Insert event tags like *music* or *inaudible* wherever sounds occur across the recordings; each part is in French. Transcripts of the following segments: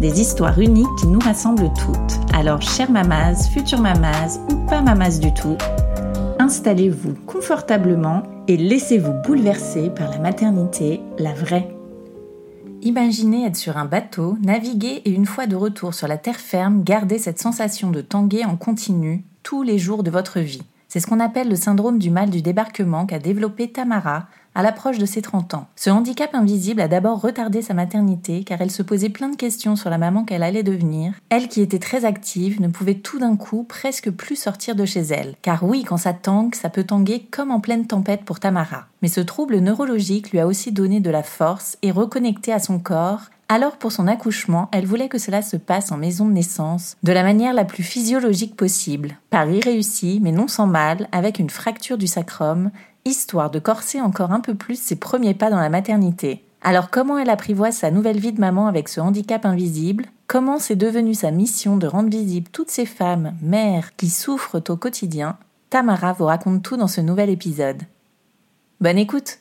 Des histoires uniques qui nous rassemblent toutes. Alors, chère mamas, future mamas ou pas mamas du tout, installez-vous confortablement et laissez-vous bouleverser par la maternité, la vraie. Imaginez être sur un bateau, naviguer et une fois de retour sur la terre ferme, garder cette sensation de tanguer en continu tous les jours de votre vie. C'est ce qu'on appelle le syndrome du mal du débarquement qu'a développé Tamara, à l'approche de ses 30 ans. Ce handicap invisible a d'abord retardé sa maternité car elle se posait plein de questions sur la maman qu'elle allait devenir. Elle qui était très active ne pouvait tout d'un coup presque plus sortir de chez elle. Car oui, quand ça tangue, ça peut tanguer comme en pleine tempête pour Tamara. Mais ce trouble neurologique lui a aussi donné de la force et reconnecté à son corps alors pour son accouchement, elle voulait que cela se passe en maison de naissance, de la manière la plus physiologique possible. Paris réussi, mais non sans mal, avec une fracture du sacrum histoire de corser encore un peu plus ses premiers pas dans la maternité. Alors comment elle apprivoise sa nouvelle vie de maman avec ce handicap invisible? Comment c'est devenu sa mission de rendre visible toutes ces femmes, mères, qui souffrent au quotidien? Tamara vous raconte tout dans ce nouvel épisode. Bonne écoute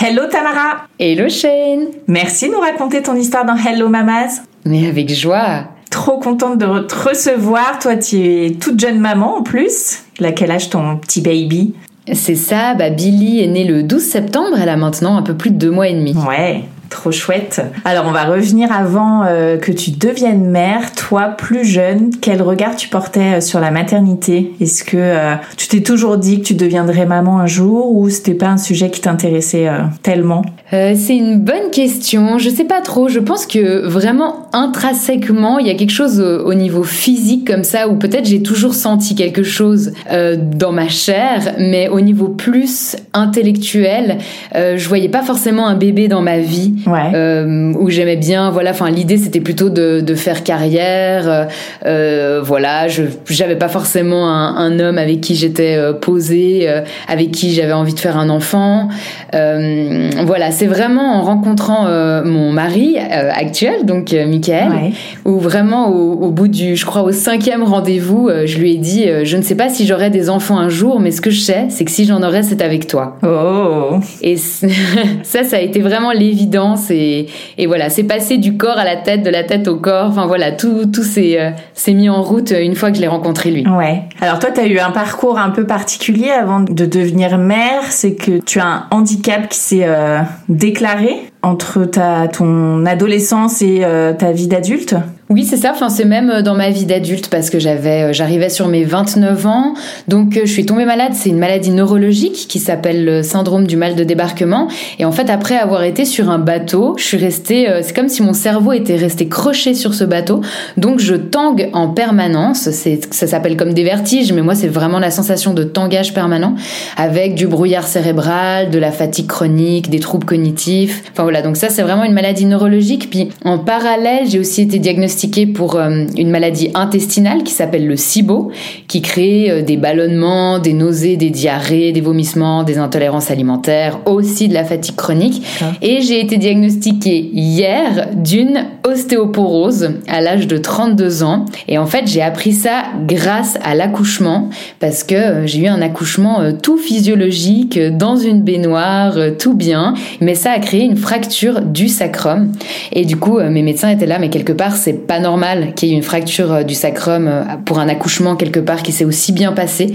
Hello Tamara Hello Shane Merci de nous raconter ton histoire dans Hello Mamas Mais avec joie Trop contente de te recevoir. Toi, tu es toute jeune maman en plus. Laquelle âge ton petit baby? C'est ça, bah Billy est née le 12 septembre, elle a maintenant un peu plus de deux mois et demi. Ouais, Trop chouette. Alors on va revenir avant euh, que tu deviennes mère. Toi, plus jeune, quel regard tu portais euh, sur la maternité? Est-ce que euh, tu t'es toujours dit que tu deviendrais maman un jour ou c'était pas un sujet qui t'intéressait tellement? C'est une bonne question. Je sais pas trop. Je pense que vraiment intrinsèquement, il y a quelque chose au, niveau physique comme ça où peut-être j'ai toujours senti quelque chose dans ma chair, mais au niveau plus intellectuel, je voyais pas forcément un bébé dans ma vie euh, où j'aimais bien. Voilà, enfin l'idée c'était plutôt de, de, faire carrière. Euh, voilà, je j'avais pas forcément un, un, homme avec qui j'étais euh, posée, avec qui j'avais envie de faire un enfant. voilà, c'est vraiment en rencontrant mon mari actuel, donc Michael, ouais. où vraiment au, au, bout du, je crois au cinquième rendez-vous, je lui ai dit, je ne sais pas si j'aurai des enfants un jour, mais ce que je sais, c'est que si j'en aurai, c'est avec toi. Oh. Et *laughs* ça, ça a été vraiment l'évidence et, voilà, c'est passé du corps à la tête, de la tête au corps. Enfin voilà, tout, tout s'est, euh, mis en route euh, une fois que je l'ai rencontré lui. Ouais. Alors toi, tu as eu un parcours un peu particulier avant de devenir mère. C'est que tu as un handicap qui s'est euh, déclaré entre ta, ton adolescence et ta vie d'adulte? Oui, c'est ça. Enfin, c'est même euh, dans ma vie d'adulte parce que j'avais, euh, j'arrivais sur mes 29 ans. Donc, euh, je suis tombée malade. C'est une maladie neurologique qui s'appelle le syndrome du mal de débarquement. Et en fait, après avoir été sur un bateau, je suis restée, c'est comme si mon cerveau était resté croché sur ce bateau. Donc, je tangue en permanence. Ça s'appelle comme des vertiges, mais moi, c'est vraiment la sensation de tangage permanent avec du brouillard cérébral, de la fatigue chronique, des troubles cognitifs. Enfin, voilà. Donc, ça, c'est vraiment une maladie neurologique. Puis, en parallèle, j'ai aussi été diagnostiquée pour euh, une maladie intestinale qui s'appelle le SIBO, qui crée euh, des ballonnements, des nausées, des diarrhées, des vomissements, des intolérances alimentaires, aussi de la fatigue chronique. Ah. Et j'ai été diagnostiquée hier d'une ostéoporose à l'âge de 32 ans. Et en fait, j'ai appris ça grâce à l'accouchement, parce que euh, j'ai eu un accouchement tout physiologique, dans une baignoire, tout bien. Mais ça a créé une fracture du sacrum. Et du coup, mes médecins étaient là, mais quelque part, c'est pas normal qu'il y ait une fracture euh, du sacrum euh, pour un accouchement quelque part qui s'est aussi bien passé.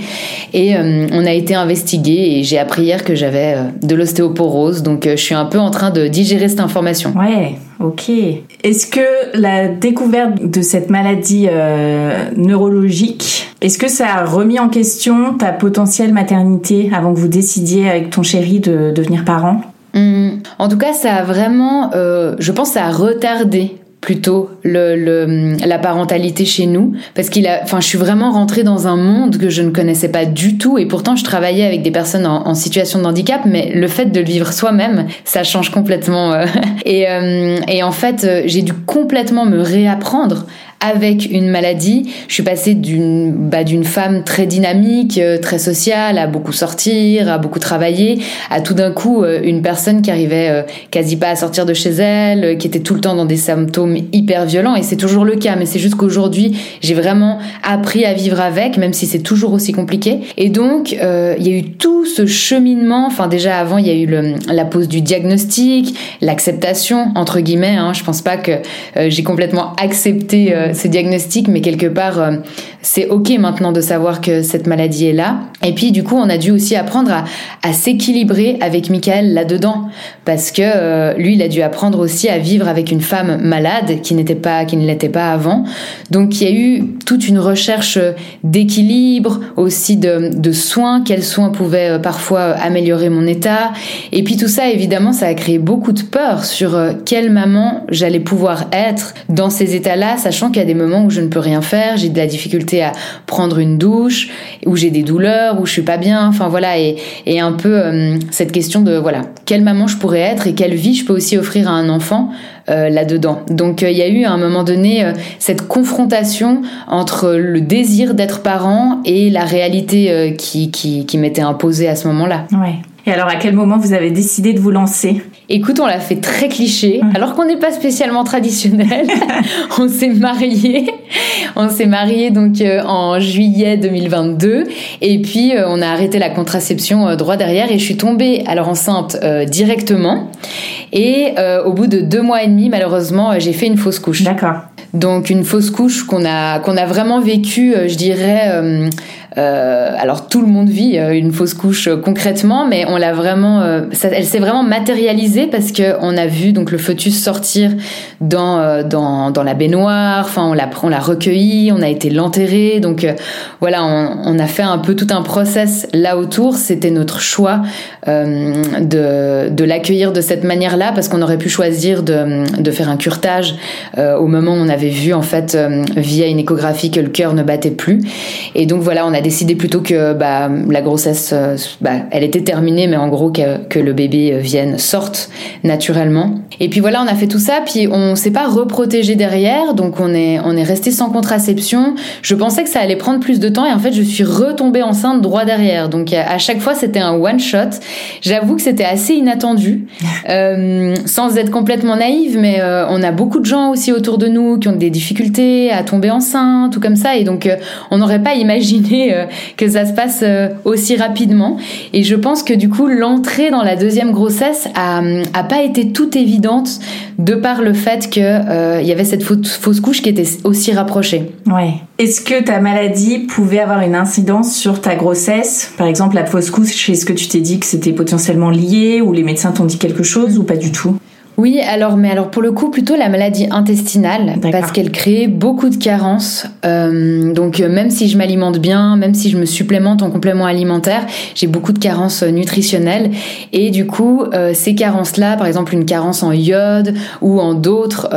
Et euh, on a été investigué et j'ai appris hier que j'avais de l'ostéoporose. Donc je suis un peu en train de digérer cette information. Ouais, ok. Est-ce que la découverte de cette maladie neurologique, est-ce que ça a remis en question ta potentielle maternité avant que vous décidiez avec ton chéri de devenir parent? Hum, En tout cas, ça a vraiment, je pense, ça a retardé plutôt le, le, la parentalité chez nous parce qu'il a enfin je suis vraiment rentrée dans un monde que je ne connaissais pas du tout et pourtant je travaillais avec des personnes en, situation de handicap mais le fait de le vivre soi-même ça change complètement euh. *laughs* et, euh, et en fait euh, j'ai dû complètement me réapprendre avec une maladie. Je suis passée d'une bah, d'une femme très dynamique, euh, très sociale, à beaucoup sortir, à beaucoup travailler, à tout d'un coup euh, une personne qui arrivait euh, quasi pas à sortir de chez elle, qui était tout le temps dans des symptômes hyper violents. Et c'est toujours le cas, mais c'est juste qu'aujourd'hui j'ai vraiment appris à vivre avec, même si c'est toujours aussi compliqué. Et donc il y a eu tout ce cheminement. Enfin déjà avant il y a eu la pose du diagnostic, l'acceptation entre guillemets. Hein. Je pense pas que j'ai complètement accepté ce diagnostic, mais quelque part, euh, c'est ok maintenant de savoir que cette maladie est là. Et puis du coup, on a dû aussi apprendre à, s'équilibrer avec Michael là-dedans, parce que euh, lui, il a dû apprendre aussi à vivre avec une femme malade qui n'était pas, qui ne l'était pas avant. Donc il y a eu toute une recherche d'équilibre, aussi de, de soins, quels soins pouvaient euh, parfois améliorer mon état. Et puis tout ça, évidemment, ça a créé beaucoup de peur sur quelle maman j'allais pouvoir être dans ces états-là, sachant qu'il y a des moments où je ne peux rien faire, j'ai de la difficulté à prendre une douche, où j'ai des douleurs, où je suis pas bien, enfin voilà, et, et un peu euh, cette question de voilà, quelle maman je pourrais être et quelle vie je peux aussi offrir à un enfant euh, là-dedans. Donc euh, il y a eu à un moment donné cette confrontation entre le désir d'être parent et la réalité qui, qui, qui m'était imposée à ce moment-là. Ouais. Et alors, à quel moment vous avez décidé de vous lancer? Écoute, on l'a fait très cliché, alors qu'on n'est pas spécialement traditionnel. *laughs* *laughs* on s'est marié, on s'est marié donc euh, en juillet 2022, et puis euh, on a arrêté la contraception euh, droit derrière, et je suis tombée alors enceinte directement. Et au bout de deux mois et demi, malheureusement, j'ai fait une fausse couche. D'accord. Donc une fausse couche qu'on a qu'on a vraiment vécu, je dirais euh, alors tout le monde vit euh, une fausse couche euh, concrètement, mais on l'a vraiment, elle s'est vraiment matérialisée parce que on a vu donc le foetus sortir dans dans, dans la baignoire. Enfin, on l'a on l'a recueilli, on a été l'enterrer. Donc voilà, on, on, a fait un peu tout un process là autour. C'était notre choix de de l'accueillir de cette manière-là parce qu'on aurait pu choisir de de faire un curtage au moment où on avait vu en fait via une échographie que le cœur ne battait plus. Et donc voilà, on a décidé plutôt que bah, la grossesse, euh, bah, elle était terminée, mais en gros que, que, le bébé euh, vienne, sorte naturellement. Et puis voilà, on a fait tout ça, puis on s'est pas reprotégé derrière, donc on est, on est resté sans contraception. Je pensais que ça allait prendre plus de temps, et en fait, je suis retombée enceinte droit derrière. Donc à chaque fois, c'était un one shot. J'avoue que c'était assez inattendu, *laughs* euh, sans être complètement naïve, mais on a beaucoup de gens aussi autour de nous qui ont des difficultés à tomber enceinte ou comme ça, et donc on n'aurait pas imaginé euh, que ça se passe euh, aussi rapidement. Et je pense que du coup, l'entrée dans la deuxième grossesse a, a pas été toute évidente de par le fait que euh, il y avait cette fausse couche qui était aussi rapprochée. Ouais. Est-ce que ta maladie pouvait avoir une incidence sur ta grossesse? Par exemple, la fausse couche, est-ce que tu t'es dit que c'était potentiellement lié ou les médecins t'ont dit quelque chose ou pas du tout? Oui, alors, mais alors pour le coup, plutôt la maladie intestinale, parce qu'elle crée beaucoup de carences. Euh, donc, euh, même si je m'alimente bien, même si je me supplémente en complément alimentaire, j'ai beaucoup de carences euh, nutritionnelles. Et du coup, ces carences-là, par exemple une carence en iode ou en d'autres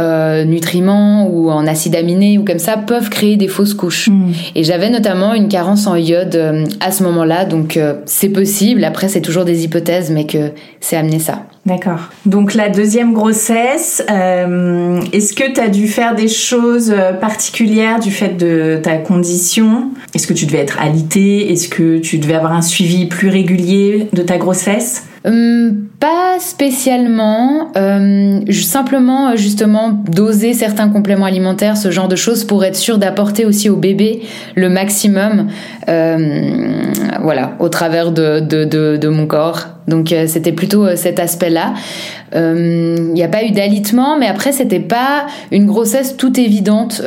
nutriments ou en acides aminés ou comme ça, peuvent créer des fausses couches. Hmm. Et j'avais notamment une carence en iode à ce moment-là, donc c'est possible. Après, c'est toujours des hypothèses, mais que c'est amené ça. D'accord. Donc la deuxième grossesse, euh, est-ce que tu as dû faire des choses euh, particulières du fait de ta condition? Est-ce que tu devais être alité Est-ce que tu devais avoir un suivi plus régulier de ta grossesse? Hum, pas spécialement, euh, simplement justement doser certains compléments alimentaires, ce genre de choses pour être sûr d'apporter aussi au bébé le maximum, euh, voilà, au travers de, de, de, de mon corps. Donc euh, c'était plutôt euh, cet aspect-là. Il euh, n'y a pas eu d'alitement, mais après c'était pas une grossesse toute évidente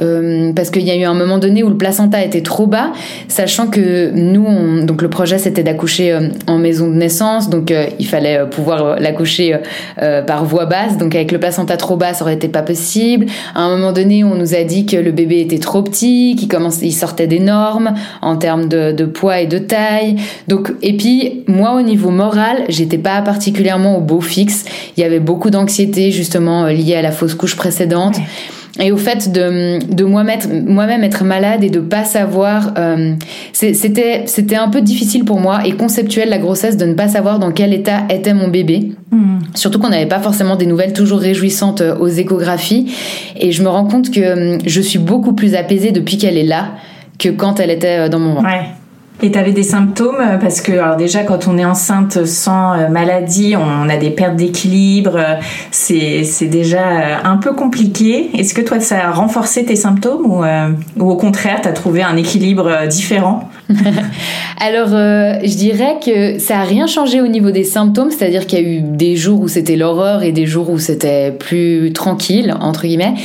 parce qu'il y a eu un moment donné où le placenta était trop bas, sachant que nous, on, donc le projet c'était d'accoucher en maison de naissance, donc il fallait pouvoir l'accoucher par voie basse, donc avec le placenta trop bas ça aurait été pas possible. À un moment donné, on nous a dit que le bébé était trop petit, qu'il il sortait des normes en termes de, de poids et de taille. Donc et puis moi au niveau moral j'étais pas particulièrement au beau fixe. Il y avait beaucoup d'anxiété justement euh, liée à la fausse couche précédente. et au fait de, de moi-même être malade et de pas savoir. Euh, c'était c'était un peu difficile pour moi et conceptuel la grossesse de ne pas savoir dans quel état était mon bébé. Hmm. Surtout qu'on n'avait pas forcément des nouvelles toujours réjouissantes euh, aux échographies. Et je me rends compte que je suis beaucoup plus apaisée depuis qu'elle est là que quand elle était dans mon ventre. Ouais. Et tu avais des symptômes euh, parce que alors déjà quand on est enceinte sans euh, maladie, on a des pertes d'équilibre, euh, c'est déjà un peu compliqué. Est-ce que toi ça a renforcé tes symptômes ou, ou au contraire tu trouvé un équilibre différent? *laughs* Alors, euh, je dirais que ça a rien changé au niveau des symptômes, c'est-à-dire qu'il y a eu des jours où c'était l'horreur et des jours où c'était plus tranquille, entre guillemets.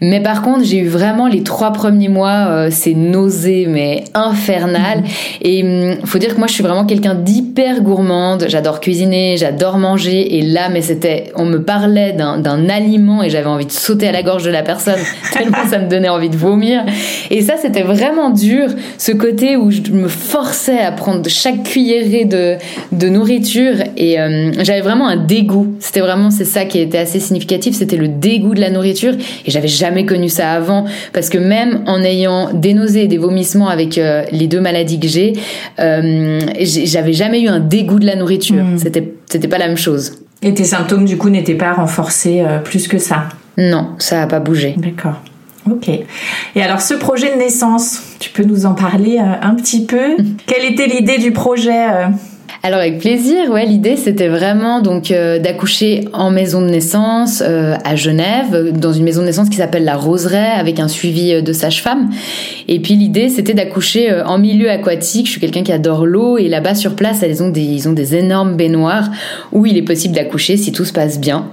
Mais par contre, j'ai eu vraiment les trois premiers mois, euh, ces nausées, mais infernales. Mhm. Et il hum, faut dire que moi, je suis vraiment quelqu'un d'hyper gourmande. J'adore cuisiner, j'adore manger. Et là, mais c'était, on me parlait d'un aliment et j'avais envie de sauter à la gorge de la personne *laughs* tellement ça me donnait envie de vomir. Et ça, c'était vraiment dur, ce côté où je me forçais à prendre chaque cuillerée de, de nourriture et euh, j'avais vraiment un dégoût. C'était vraiment, c'est ça qui était assez significatif, c'était le dégoût de la nourriture et j'avais jamais connu ça avant parce que même en ayant des nausées et des vomissements avec euh, les deux maladies que j'ai, euh, j'avais jamais eu un dégoût de la nourriture. Hmm. C'était, c'était pas la même chose. Et tes symptômes du coup n'étaient pas renforcés plus que ça? Non, ça a pas bougé. D'accord. Ok. Et alors ce projet de naissance, tu peux nous en parler euh, un petit peu? Quelle était l'idée du projet euh? Alors avec plaisir, ouais, l'idée c'était vraiment donc euh, d'accoucher en maison de naissance euh, à Genève, dans une maison de naissance qui s'appelle la Roseraie avec un suivi euh, de sage-femme. Et puis l'idée c'était d'accoucher en milieu aquatique. Je suis quelqu'un qui adore l'eau et là-bas sur place ils ont des ils ont des énormes baignoires où il est possible d'accoucher si tout se passe bien.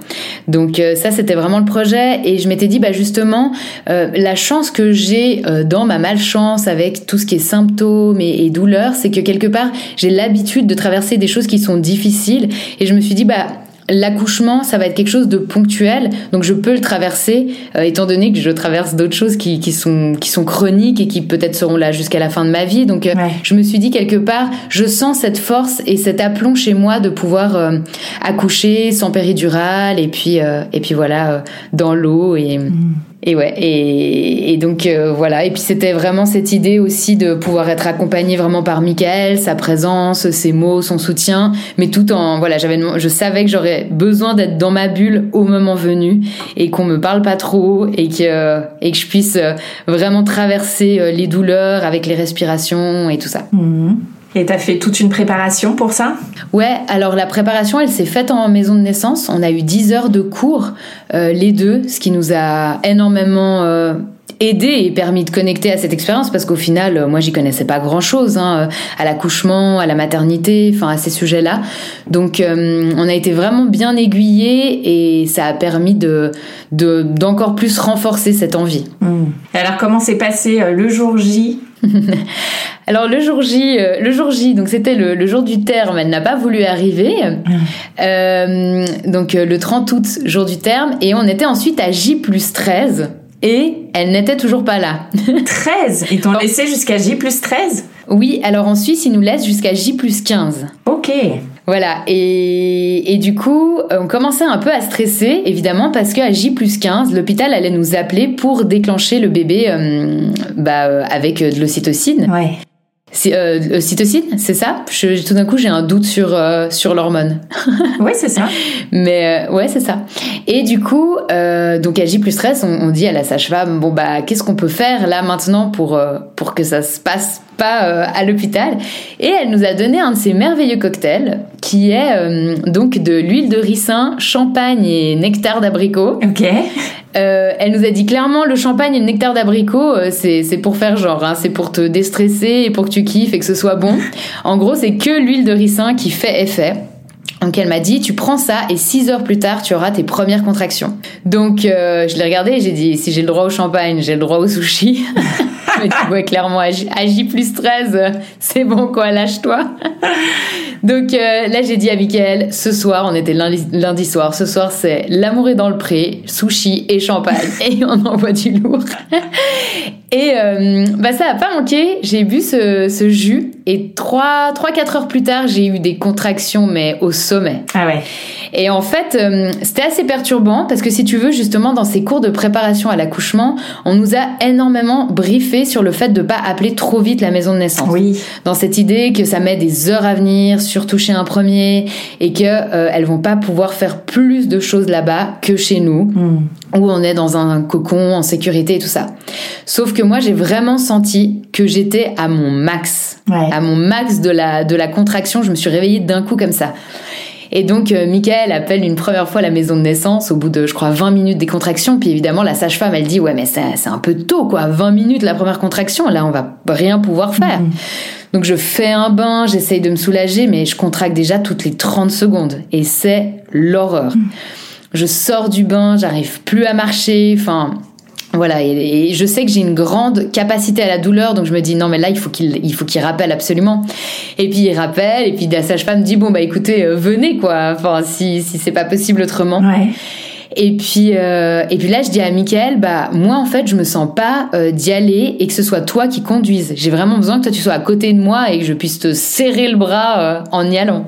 Donc ça c'était vraiment le projet et je m'étais dit bah justement la chance que j'ai dans ma malchance avec tout ce qui est symptômes et, et douleurs, c'est que quelque part j'ai l'habitude de traverser des choses qui sont difficiles. Et je me suis dit, bah, L'accouchement, ça va être quelque chose de ponctuel, donc je peux le traverser, euh, étant donné que je traverse d'autres choses qui, qui, sont, qui sont chroniques et qui peut-être seront là jusqu'à la fin de ma vie. Donc euh, je me suis dit quelque part, je sens cette force et cet aplomb chez moi de pouvoir euh, accoucher sans péridurale et puis, et puis voilà, dans l'eau et, mm. Et ouais, et, donc euh, voilà. Et puis c'était vraiment cette idée aussi de pouvoir être accompagné vraiment par Michael, sa présence, ses mots, son soutien, mais tout en voilà, j'avais, je savais que j'aurais besoin d'être dans ma bulle au moment venu et qu'on me parle pas trop et que et que je puisse euh, vraiment traverser euh, les douleurs avec les respirations et tout ça. Mmh. Et t'as fait toute une préparation pour ça? Ouais, alors la préparation, elle s'est faite en maison de naissance. On a eu 10 heures de cours, euh, les deux, ce qui nous a énormément euh, aidé et permis de connecter à cette expérience parce qu'au final, euh, moi, j'y connaissais pas grand-chose hein, à l'accouchement, à la maternité, enfin à ces sujets-là. Donc, on a été vraiment bien aiguillés et ça a permis de d'encore plus renforcer cette envie. Mmh. Alors, comment s'est passé le jour J? *laughs* Alors le jour J, euh, le jour J, donc c'était le, jour du terme, elle n'a pas voulu arriver. Euh, donc euh, le 30 août, jour du terme, et on était ensuite à J plus 13. Et elle n'était toujours pas là. 13 Ils t'ont laissé jusqu'à J plus 13 Oui, alors en Suisse, ils nous laissent jusqu'à J plus 15. Ok. Voilà, et, du coup, on commençait un peu à stresser, évidemment, parce qu'à J plus 15, l'hôpital allait nous appeler pour déclencher le bébé bah, avec de l'ocytocine. Ouais. Euh, cytocine, c'est ça? Je, Tout d'un coup, j'ai un doute sur euh, sur l'hormone. *laughs* oui, c'est ça. Mais euh, ouais, c'est ça. Et du coup, euh, donc à J plus 13, on, on, dit à la sage-femme, bon bah, qu'est-ce qu'on peut faire là maintenant pour pour que ça se passe? Pas à l'hôpital Et elle nous a donné un de ces merveilleux cocktails qui est donc de l'huile de ricin, champagne et nectar d'abricot. Ok. Euh, elle nous a dit clairement le champagne et le nectar d'abricot, euh, c'est pour faire genre, hein, c'est pour te déstresser et pour que tu kiffes et que ce soit bon. En gros, c'est que l'huile de ricin qui fait effet. Donc elle m'a dit, tu prends ça et 6 heures plus tard, tu auras tes premières contractions. Donc euh, je l'ai regardé et j'ai dit, si j'ai le droit au champagne, j'ai le droit au sushi. *laughs* Mais tu vois clairement, à J, plus 13, c'est bon quoi, lâche-toi. Donc euh, là, j'ai dit à Mickaël, ce soir, on était lundi, lundi soir, ce soir c'est l'amour est dans le pré, sushi et champagne, *laughs* et on envoie du lourd. *laughs* Et euh, bah ça a pas manqué. J'ai bu ce, ce jus et 3 3 4 heures plus tard, j'ai eu des contractions mais au sommet. Ah ouais. Et en fait, euh, c'était assez perturbant parce que si tu veux justement dans ces cours de préparation à l'accouchement, on nous a énormément briefé sur le fait de pas appeler trop vite la maison de naissance. Oui. Dans cette idée que ça met des heures à venir, surtout chez un premier et que euh, elles vont pas pouvoir faire plus de choses là-bas que chez nous. Hmm. où on est dans un cocon en sécurité et tout ça. Sauf que moi, j'ai vraiment senti que j'étais à mon max, Ouais. à mon max de la de la contraction. Je me suis réveillée d'un coup comme ça. Et donc, euh, Michael appelle une première fois la maison de naissance au bout de, je crois, 20 minutes des contractions. Puis évidemment, la sage-femme, elle dit, ouais, mais c'est c'est un peu tôt, quoi. 20 minutes la première contraction, là, on va rien pouvoir faire. Donc, je fais un bain, j'essaye de me soulager, mais je contracte déjà toutes les 30 secondes. Et c'est l'horreur. Je sors du bain, j'arrive plus à marcher, enfin... Voilà, et, et je sais que j'ai une grande capacité à la douleur, donc je me dis non mais là il faut qu'il il faut qu'il rappelle absolument. Et puis il rappelle, et puis la sage-femme dit bon bah écoutez euh, venez quoi, enfin si si c'est pas possible autrement. Ouais. Et puis euh, et puis là je dis à Michael bah moi en fait je me sens pas euh, d'y aller et que ce soit toi qui conduise. J'ai vraiment besoin que toi tu sois à côté de moi et que je puisse te serrer le bras euh, en y allant.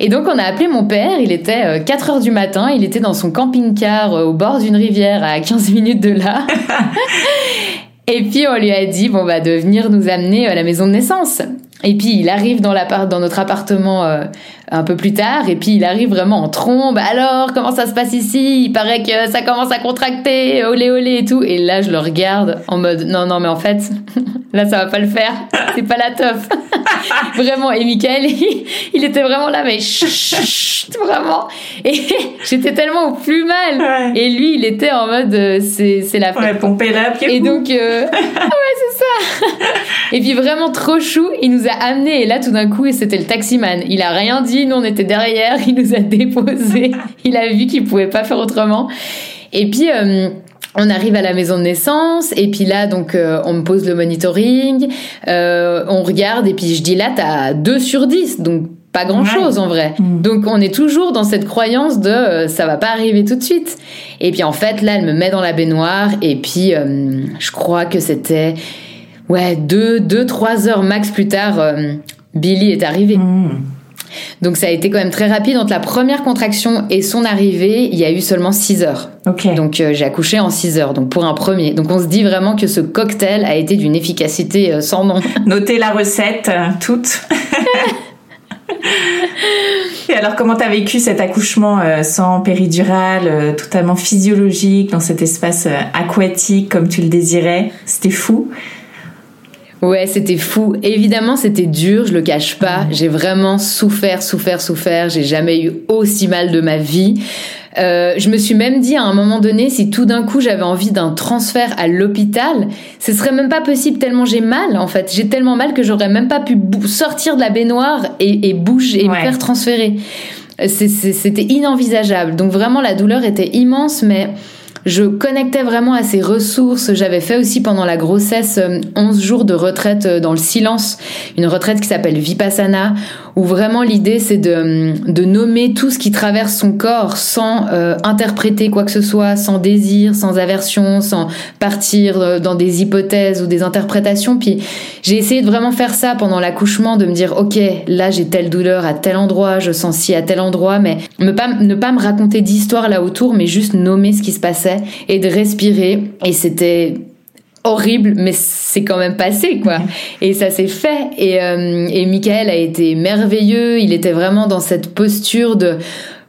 Et donc on a appelé mon père, il était euh, 4 heures du matin, il était dans son camping-car euh, au bord d'une rivière à 15 *laughs* minutes de là. *laughs* Et puis on lui a dit bon bah de venir nous amener à la maison de naissance. Et puis il arrive dans dans notre appartement euh, un peu plus tard et puis il arrive vraiment en trombe. Alors comment ça se passe ici? Il paraît que ça commence à contracter, olé olé et tout. Et là je le regarde en mode non non mais en fait *laughs* là ça va pas le faire. C'est pas la teuf. *laughs* vraiment et Michael il, *laughs* il était vraiment là mais chut, vraiment. Et j'étais tellement au plus mal. Ouais. Et lui il était en mode euh, c'est c'est la fête. Ouais, pomper là, Et donc, euh... ah ouais, c'est ça. et puis vraiment trop chou, il nous a amenés et là tout d'un coup, c'était le taximan. Il a rien dit, nous on était derrière, il nous a *laughs* déposés. il a vu qu'il pouvait pas faire autrement. Et puis. euh, on arrive à la maison de naissance et puis là donc euh, on me pose le monitoring, euh, on regarde et puis je dis là t'as 2 sur 10 donc pas grand chose en vrai. Mm. Donc on est toujours dans cette croyance de euh, ça va pas arriver tout de suite. Et puis en fait là elle me met dans la baignoire et puis je crois que c'était ouais deux deux trois heures max plus tard euh, Billy est arrivé. Hmm. Donc ça a été quand même très rapide entre la première contraction et son arrivée, il y a eu seulement 6 heures. Donc euh, j'ai accouché en 6 heures, donc pour un premier. Donc on se dit vraiment que ce cocktail a été d'une efficacité euh, sans nom. *laughs* Notez la recette, euh, toute. *laughs* Et alors, comment t'as vécu cet accouchement sans péridurale, totalement physiologique, dans cet espace aquatique comme tu le désirais? C'était fou. Ouais, c'était fou. Évidemment, c'était dur, je le cache pas. J'ai vraiment souffert, souffert, souffert. J'ai jamais eu aussi mal de ma vie. Euh, je me suis même dit à un moment donné, si tout d'un coup j'avais envie d'un transfert à l'hôpital, ce serait même pas possible tellement j'ai mal en fait. J'ai tellement mal que j'aurais même pas pu sortir de la baignoire et, et bouger et me faire transférer. C'était inenvisageable. Donc vraiment la douleur était immense, mais je connectais vraiment à ces ressources. J'avais fait aussi pendant la grossesse euh, 11 jours de retraite euh, dans le silence, une retraite qui s'appelle Vipassana, où vraiment l'idée c'est de, nommer tout ce qui traverse son corps sans euh, interpréter quoi que ce soit, sans désir, sans aversion, sans partir euh, dans des hypothèses ou des interprétations. Puis j'ai essayé de vraiment faire ça pendant l'accouchement, de me dire ok, là j'ai telle douleur à tel endroit, je sens ci à tel endroit, mais ne pas, ne pas me raconter d'histoire là autour, mais juste nommer ce qui se passait et de respirer. Et c'était horrible, mais c'est quand même passé, quoi. Et ça s'est fait. Et, euh, et Michael a été merveilleux. Il était vraiment dans cette posture de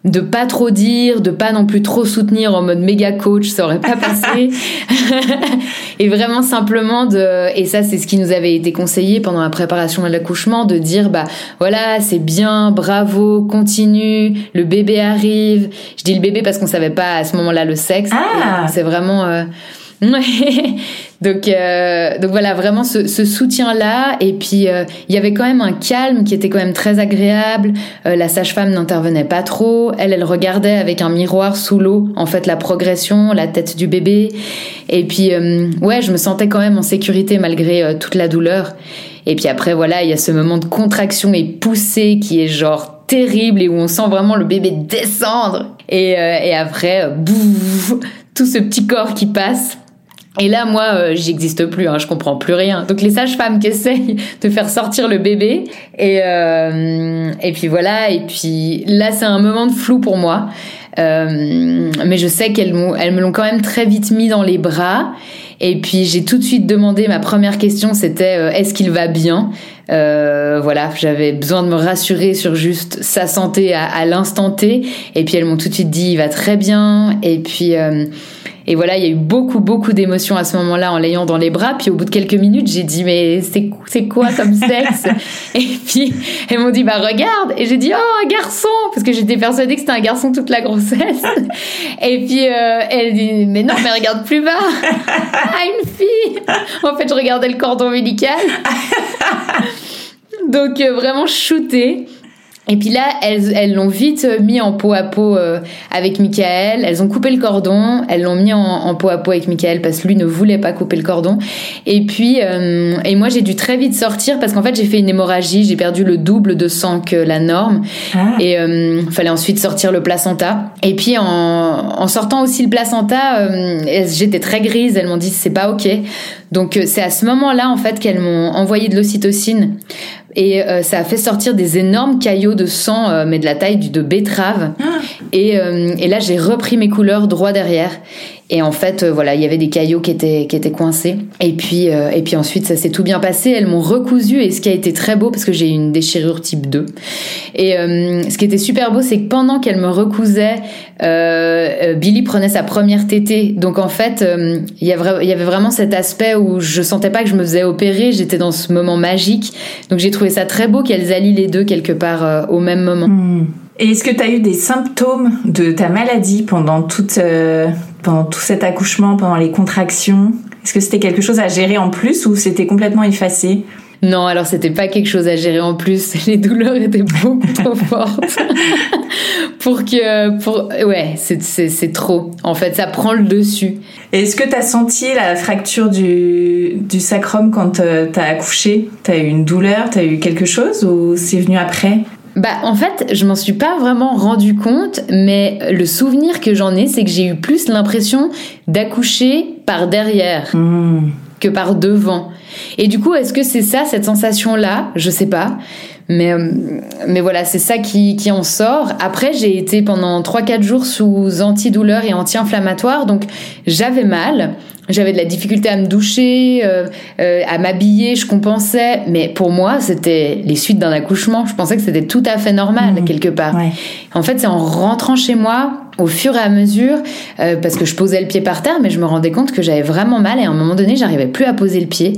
de pas trop dire, de pas non plus trop soutenir en mode méga coach, ça aurait pas passé. *laughs* *laughs* et vraiment simplement de, et ça c'est ce qui nous avait été conseillé pendant la préparation à l'accouchement, de dire bah voilà c'est bien, bravo, continue, le bébé arrive. Je dis le bébé parce qu'on savait pas à ce moment-là le sexe. Ah. C'est vraiment euh. *laughs* donc, euh, donc voilà, vraiment ce, ce soutien-là. Et puis, euh, il y avait quand même un calme qui était quand même très agréable. Euh, la sage-femme n'intervenait pas trop. Elle, elle regardait avec un miroir sous l'eau, en fait, la progression, la tête du bébé. Et puis, euh, ouais, je me sentais quand même en sécurité malgré euh, toute la douleur. Et puis après, voilà, il y a ce moment de contraction et poussée qui est genre terrible et où on sent vraiment le bébé descendre. Et, euh, et après, euh, bouf, tout ce petit corps qui passe. Et là, moi, euh, j'existe plus, hein, je comprends plus rien. Donc les sages-femmes qui essayent de faire sortir le bébé, et euh, et puis voilà. Et puis là, c'est un moment de flou pour moi, euh, mais je sais qu'elles elles me l'ont quand même très vite mis dans les bras. Et puis j'ai tout de suite demandé, ma première question c'était euh, est-ce qu'il va bien? Euh, Voilà, j'avais besoin de me rassurer sur juste sa santé à, à l'instant T. Et puis elles m'ont tout de suite dit il va très bien. Et puis euh, et voilà, il y a eu beaucoup, beaucoup d'émotions à ce moment-là en l'ayant dans les bras. Puis au bout de quelques minutes, j'ai dit, mais c'est, quoi comme sexe *laughs* Et puis, elles m'ont dit, bah regarde. Et j'ai dit, oh, un garçon Parce que j'étais persuadée que c'était un garçon toute la grossesse. *laughs* Et puis, euh, elle dit, mais non, mais regarde plus bas. ah, une fille En fait, je regardais le cordon ombilical. *laughs* Donc, euh, vraiment shooté. Et puis là, elles, elles l'ont vite mis en peau à peau euh, avec Michael. Elles ont coupé le cordon. Elles l'ont mis en, en, peau à peau avec Michael parce que lui ne voulait pas couper le cordon. Et puis, euh, et moi, j'ai dû très vite sortir parce qu'en fait, j'ai fait une hémorragie. J'ai perdu le double de sang que la norme. Ah. Et euh, fallait ensuite sortir le placenta. Et puis, en, en sortant aussi le placenta, j'étais très grise. Elles m'ont dit c'est pas ok. Donc, c'est à ce moment-là, en fait, qu'elles m'ont envoyé de l'ocytocine et euh, ça a fait sortir des énormes caillots de sang, euh, mais de la taille de betterave. Ah. Et, euh, et, là, j'ai repris mes couleurs droit derrière. Et en fait, euh, voilà, il y avait des caillots qui étaient, qui étaient coincés. Et puis, euh, et puis ensuite, ça s'est tout bien passé. Elles m'ont recousu et ce qui a été très beau, parce que j'ai une déchirure type 2. Et ce qui était super beau, c'est que pendant qu'elle me recousait, euh, Billy prenait sa première tétée. Donc en fait, il y, avait, vraiment cet aspect où je sentais pas que je me faisais opérer. J'étais dans ce moment magique. Donc j'ai trouvé ça très beau qu'elles allient les deux quelque part au même moment. Hmm. Et est-ce que tu as eu des symptômes de ta maladie pendant, toute, euh, pendant tout cet accouchement, pendant les contractions? Est-ce que c'était quelque chose à gérer en plus ou c'était complètement effacé? Non, alors c'était pas quelque chose à gérer en plus. *laughs* Les douleurs étaient beaucoup trop *laughs* fortes *laughs* pour que, pour, ouais, c'est trop. En fait, ça prend le dessus. Est-ce que tu as senti la fracture du, du sacrum quand euh, tu as accouché? Tu as eu une douleur? Tu as eu quelque chose ou c'est venu après? Bah en fait, je m'en suis pas vraiment rendu compte, mais le souvenir que j'en ai, c'est que j'ai eu plus l'impression d'accoucher par derrière mmh. que par devant. Et du coup, est-ce que c'est ça, cette sensation-là? Je sais pas. Mais, euh, mais voilà, c'est ça qui, qui en sort. Après, j'ai été pendant 3-4 jours sous antidouleur et anti-inflammatoire, donc j'avais mal. J'avais de la difficulté à me doucher, euh, euh, à m'habiller, je compensais. Mais pour moi, c'était les suites d'un accouchement. Je pensais que c'était tout à fait normal, mmh. quelque part. Ouais. En fait, c'est en rentrant chez moi, au fur et à mesure, euh, parce que je posais le pied par terre, mais je me rendais compte que j'avais vraiment mal et à un moment donné, j'arrivais plus à poser le pied.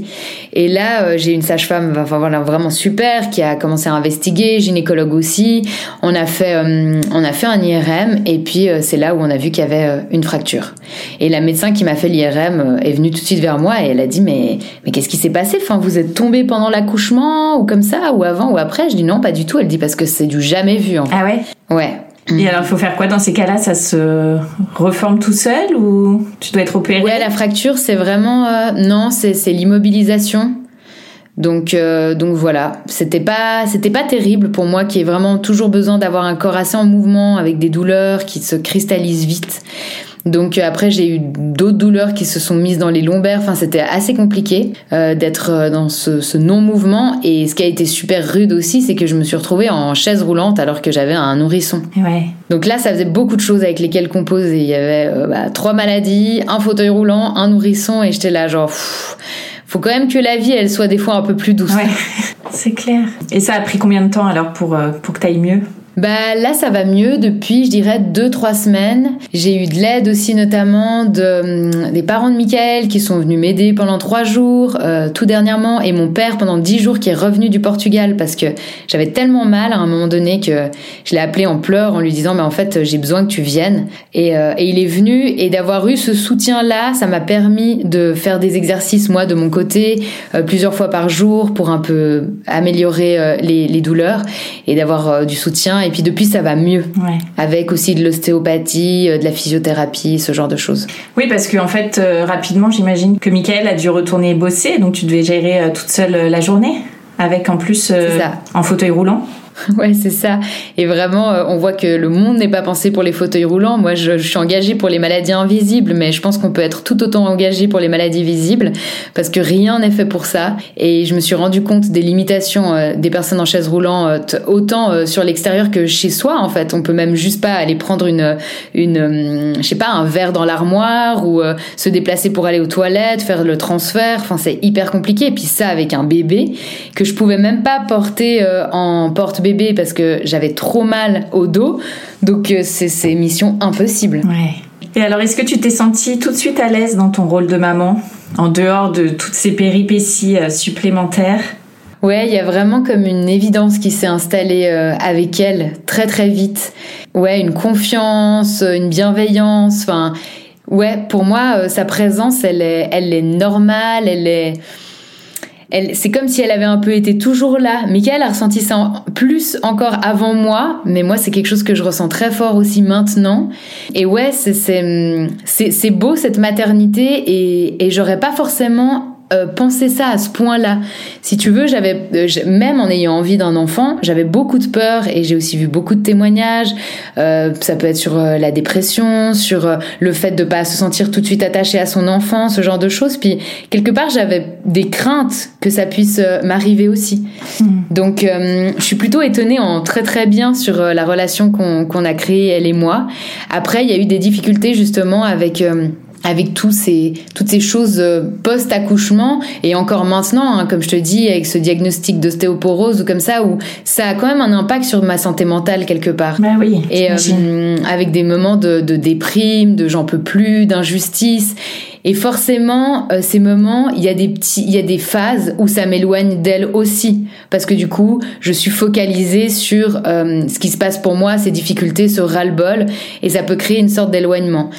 Et là, euh, j'ai une sage-femme, enfin voilà, vraiment super, qui a commencé à investiguer, gynécologue aussi. On a fait, euh, on a fait un IRM et puis c'est là où on a vu qu'il y avait une fracture. Et la médecin qui m'a fait l'IRM est venue tout de suite vers moi et elle a dit mais mais qu'est-ce qui s'est passé? Enfin, vous êtes tombé pendant l'accouchement ou comme ça ou avant ou après? Je dis non, pas du tout. Elle dit parce que c'est du jamais vu. En fait. Ah ouais? Ouais. Et alors, il faut faire quoi dans ces cas-là? Ça se reforme tout seul ou tu dois être opéré? Ouais, la fracture, c'est vraiment euh, non, c'est l'immobilisation. Donc euh, donc voilà, c'était pas c'était pas terrible pour moi qui ai vraiment toujours besoin d'avoir un corps assez en mouvement avec des douleurs qui se cristallisent vite. Donc euh, après j'ai eu d'autres douleurs qui se sont mises dans les lombaires. Enfin c'était assez compliqué euh, d'être euh, dans ce, ce non-mouvement. Et ce qui a été super rude aussi, c'est que je me suis retrouvée en chaise roulante alors que j'avais un nourrisson. Ouais. Donc là ça faisait beaucoup de choses avec lesquelles composer. Il y avait euh, bah, trois maladies, un fauteuil roulant, un nourrisson et j'étais là genre. Pff, faut quand même que la vie elle soit des fois un peu plus douce. Ouais, *laughs* c'est clair. Et ça a pris combien de temps alors pour, pour que t'ailles mieux? Bah là ça va mieux depuis je dirais deux trois semaines. J'ai eu de l'aide aussi notamment de hum, des parents de Michael qui sont venus m'aider pendant trois jours euh, tout dernièrement et mon père pendant dix jours qui est revenu du Portugal parce que j'avais tellement mal à un moment donné que je l'ai appelé en pleurs en lui disant mais en fait j'ai besoin que tu viennes et, euh, il est venu et d'avoir eu ce soutien là ça m'a permis de faire des exercices moi de mon côté euh, plusieurs fois par jour pour un peu améliorer les, douleurs et d'avoir du soutien et puis depuis ça va mieux. Ouais. avec aussi de l'ostéopathie de la physiothérapie ce genre de choses. Oui parce qu'en en fait euh, rapidement j'imagine que Michael a dû retourner bosser. Donc tu devais gérer euh, toute seule euh, la journée. Avec en plus en fauteuil roulant *laughs* Ouais, c'est ça. Et vraiment, euh, on voit que le monde n'est pas pensé pour les fauteuils roulants. Moi, je, suis engagée pour les maladies invisibles, mais je pense qu'on peut être tout autant engagé pour les maladies visibles parce que rien n'est fait pour ça. Et je me suis rendu compte des limitations euh, des personnes en chaise roulante, autant euh, sur l'extérieur que chez soi. En fait, on peut même juste pas aller prendre une, une, je sais pas, un verre dans l'armoire ou se déplacer pour aller aux toilettes, faire le transfert. Enfin, c'est hyper compliqué. Et puis ça, avec un bébé que je pouvais même pas porter en porte-bébé parce que j'avais trop mal au dos. Donc euh, c'est mission impossible. Ouais. Et alors, est-ce que tu t'es sentie tout de suite à l'aise dans ton rôle de maman, en dehors de toutes ces péripéties euh, supplémentaires? Ouais, il y a vraiment comme une évidence qui s'est installée euh, avec elle très très vite. Ouais, une confiance, une bienveillance. Enfin, ouais, pour moi, sa présence, elle est, elle est normale, elle est c'est comme si elle avait un peu été toujours là. Michael a ressenti ça plus encore avant moi, mais moi c'est quelque chose que je ressens très fort aussi maintenant. Et ouais, c'est beau cette maternité et, et j'aurais pas forcément euh, penser ça à ce point-là. Si tu veux, j'avais euh, même en ayant envie d'un enfant, j'avais beaucoup de peur et j'ai aussi vu beaucoup de témoignages. Euh, ça peut être sur la dépression, sur le fait de pas se sentir tout de suite attaché à son enfant, ce genre de choses. Puis quelque part, j'avais des craintes que ça puisse m'arriver aussi. Hmm. Donc, je suis plutôt étonnée en très très bien sur la relation qu'on a créée elle et moi. Après, il y a eu des difficultés justement avec avec tous ces, toutes ces choses euh, post-accouchement et encore maintenant, hein, comme je te dis, avec ce diagnostic d'ostéoporose ou comme ça, où ça a quand même un impact sur ma santé mentale quelque part. Bah oui. Et euh, avec des moments de, de déprime, de j'en peux plus, d'injustice. Et forcément, euh, ces moments, il y a des petits, il y a des phases où ça m'éloigne d'elle aussi, parce que du coup, je suis focalisée sur ce qui se passe pour moi, ces difficultés, ce ras-le-bol, et ça peut créer une sorte d'éloignement.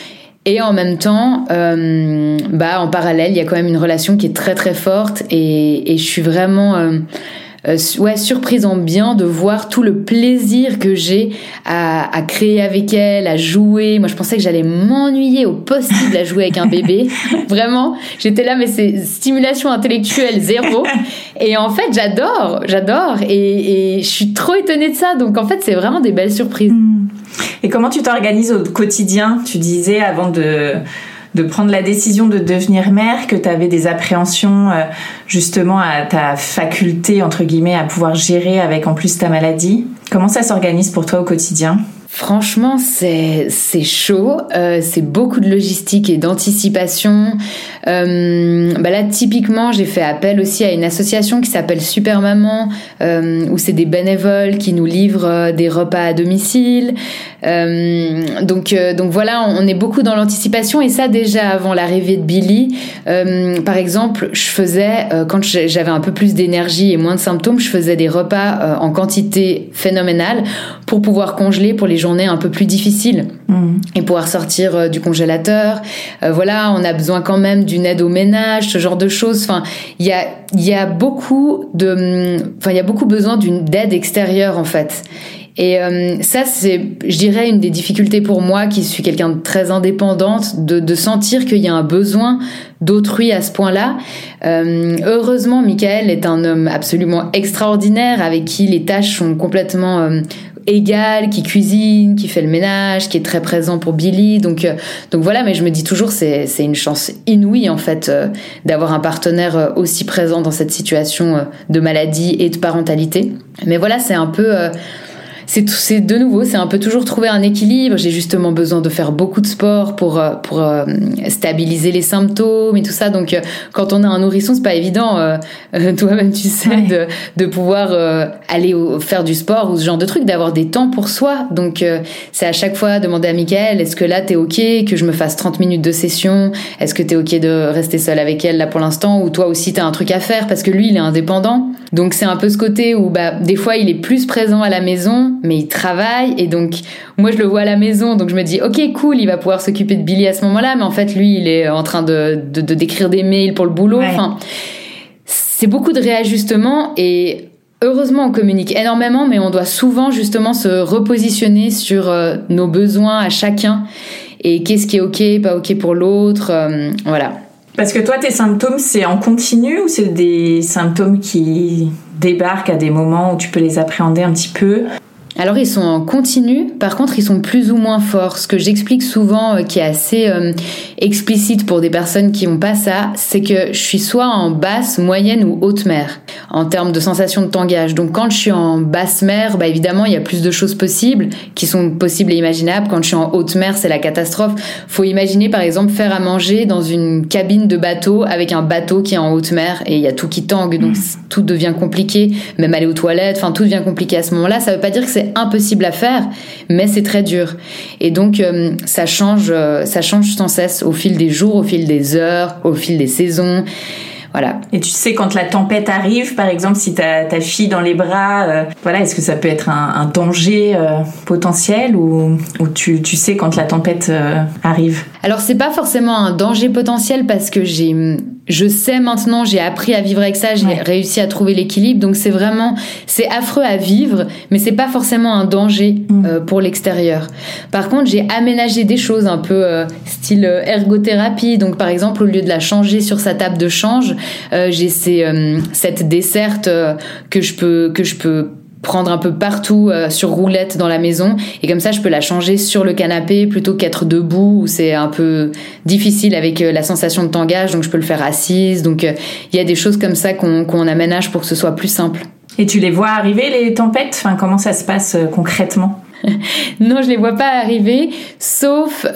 Et en même temps, euh, bah, en parallèle, il y a quand même une relation qui est très très forte et, et je suis vraiment euh, ouais, surprise en bien de voir tout le plaisir que j'ai à, à, créer avec elle, à jouer. Moi, je pensais que j'allais m'ennuyer au possible à jouer avec un bébé. *laughs* Vraiment, j'étais là, mais c'est stimulation intellectuelle zéro. *laughs* Et en fait, j'adore, j'adore. Et, et, je suis trop étonnée de ça. Donc, en fait, c'est vraiment des belles surprises. Hmm. Et comment tu t'organises au quotidien? Tu disais avant de de prendre la décision de devenir mère, que tu avais des appréhensions euh, justement à ta faculté, entre guillemets, à pouvoir gérer avec en plus ta maladie. Comment ça s'organise pour toi au quotidien? Franchement, c'est chaud. Euh, c'est beaucoup de logistique et d'anticipation. Euh, bah là, typiquement, j'ai fait appel aussi à une association qui s'appelle Super Maman, euh, où c'est des bénévoles qui nous livrent des repas à domicile. Donc donc voilà, on est beaucoup dans l'anticipation et ça déjà avant l'arrivée de Billy. par exemple, je faisais quand j'avais un peu plus d'énergie et moins de symptômes, je faisais des repas en quantité phénoménale pour pouvoir congeler pour les journées un peu plus difficiles mmh. et pouvoir sortir euh, du congélateur. Euh, voilà, on a besoin quand même d'une aide au ménage, ce genre de choses. Enfin, il y a, y a beaucoup de, enfin, il y a beaucoup besoin d'une aide extérieure en fait. Et euh, ça, c'est, je dirais, une des difficultés pour moi, qui suis quelqu'un de très indépendante, de, de sentir qu'il y a un besoin d'autrui à ce point-là. Euh, heureusement, Michael est un homme absolument extraordinaire, avec qui les tâches sont complètement euh, égal, qui cuisine, qui fait le ménage, qui est très présent pour Billy. Donc, euh, donc voilà, mais je me dis toujours, c'est, une chance inouïe en fait euh, d'avoir un partenaire euh, aussi présent dans cette situation de maladie et de parentalité. Mais voilà, c'est un peu c'est de nouveau, c'est un peu toujours trouver un équilibre. J'ai justement besoin de faire beaucoup de sport pour euh, pour euh, stabiliser les symptômes et tout ça. Donc euh, quand on a un nourrisson, c'est pas évident. Toi-même, tu sais de, de pouvoir aller faire du sport ou ce genre de truc, d'avoir des temps pour soi. Donc c'est à chaque fois demander à Michael est-ce que là t'es ok que je me fasse 30 minutes de session? Est-ce que t'es ok de rester seule avec elle là pour l'instant? Ou toi aussi t'as un truc à faire parce que lui il est indépendant. Donc c'est un peu ce côté où bah des fois il est plus présent à la maison mais il travaille et donc moi je le vois à la maison, donc je me dis ok cool, il va pouvoir s'occuper de Billy à ce moment-là, mais en fait lui il est en train de d'écrire des mails pour le boulot. Enfin, c'est beaucoup de réajustements et heureusement on communique énormément, mais on doit souvent justement se repositionner sur euh, nos besoins à chacun et qu'est-ce qui est ok, pas ok pour l'autre, euh, voilà. Parce que toi, tes symptômes, c'est en continu ou c'est des symptômes qui débarquent à des moments où tu peux les appréhender un petit peu? Alors ils sont en continu, par contre ils sont plus ou moins forts. Ce que j'explique souvent, euh, qui est assez euh, explicite pour des personnes qui n'ont pas ça, c'est que je suis soit en basse, moyenne ou haute mer en termes de sensation de tangage. Donc quand je suis en basse mer, bah évidemment il y a plus de choses possibles qui sont possibles et imaginables. Quand je suis en haute mer, c'est la catastrophe. Faut imaginer par exemple faire à manger dans une cabine de bateau avec un bateau qui est en haute mer et il y a tout qui tangue, donc mmh. tout devient compliqué. Même aller aux toilettes, enfin tout devient compliqué à ce moment-là. Ça veut pas dire que c'est impossible à faire, mais c'est très dur. Et donc euh, ça change, euh, ça change sans cesse au fil des jours, au fil des heures, au fil des saisons. Voilà. Et tu sais quand la tempête arrive, par exemple, si t'as ta fille dans les bras, euh, voilà, est-ce que ça peut être un, danger potentiel ou, ou tu, tu, sais quand la tempête arrive? Alors c'est pas forcément un danger potentiel parce que j'ai je sais maintenant, j'ai appris à vivre avec ça, j'ai réussi à trouver l'équilibre. Donc c'est vraiment, c'est affreux à vivre, mais c'est pas forcément un danger mm. euh, pour l'extérieur. Par contre, j'ai aménagé des choses un peu euh, style euh, ergothérapie. Donc par exemple, au lieu de la changer sur sa table de change, j'ai cette desserte que je peux que je peux prendre un peu partout euh, sur roulette dans la maison. Et comme ça je peux la changer sur le canapé plutôt qu'être debout où c'est un peu difficile avec euh, la sensation de tangage. Donc je peux le faire assise. Donc euh, il y a des choses comme ça qu'on qu'on aménage pour que ce soit plus simple. Et tu les vois arriver les tempêtes? Enfin comment ça se passe concrètement? *laughs* Non, je les vois pas arriver sauf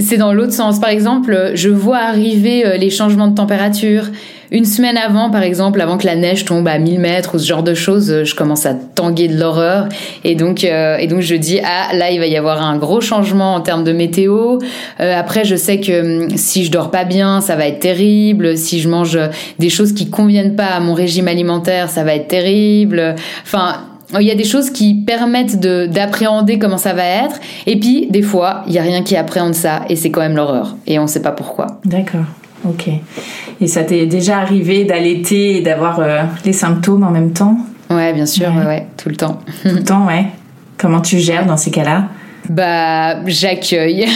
c'est dans l'autre sens. Par exemple, je vois arriver les changements de température, une semaine avant, par exemple, avant que la neige tombe à 1000 mètres ou ce genre de choses, je commence à tanguer de l'horreur. Et donc, euh, et donc je dis, ah, là, il va y avoir un gros changement en termes de météo. Euh, après, je sais que hum, si je dors pas bien, ça va être terrible. Si je mange des choses qui conviennent pas à mon régime alimentaire, ça va être terrible. Enfin, il y a des choses qui permettent d'appréhender comment ça va être. Et puis, des fois, il y a rien qui appréhende ça et c'est quand même l'horreur. Et on sait pas pourquoi. D'accord. Ok. Et ça t'est déjà arrivé d'allaiter et d'avoir euh, les symptômes en même temps? Ouais, bien sûr, ouais. tout le temps. Tout le temps, ouais. Comment tu gères dans ces cas-là? Bah, j'accueille.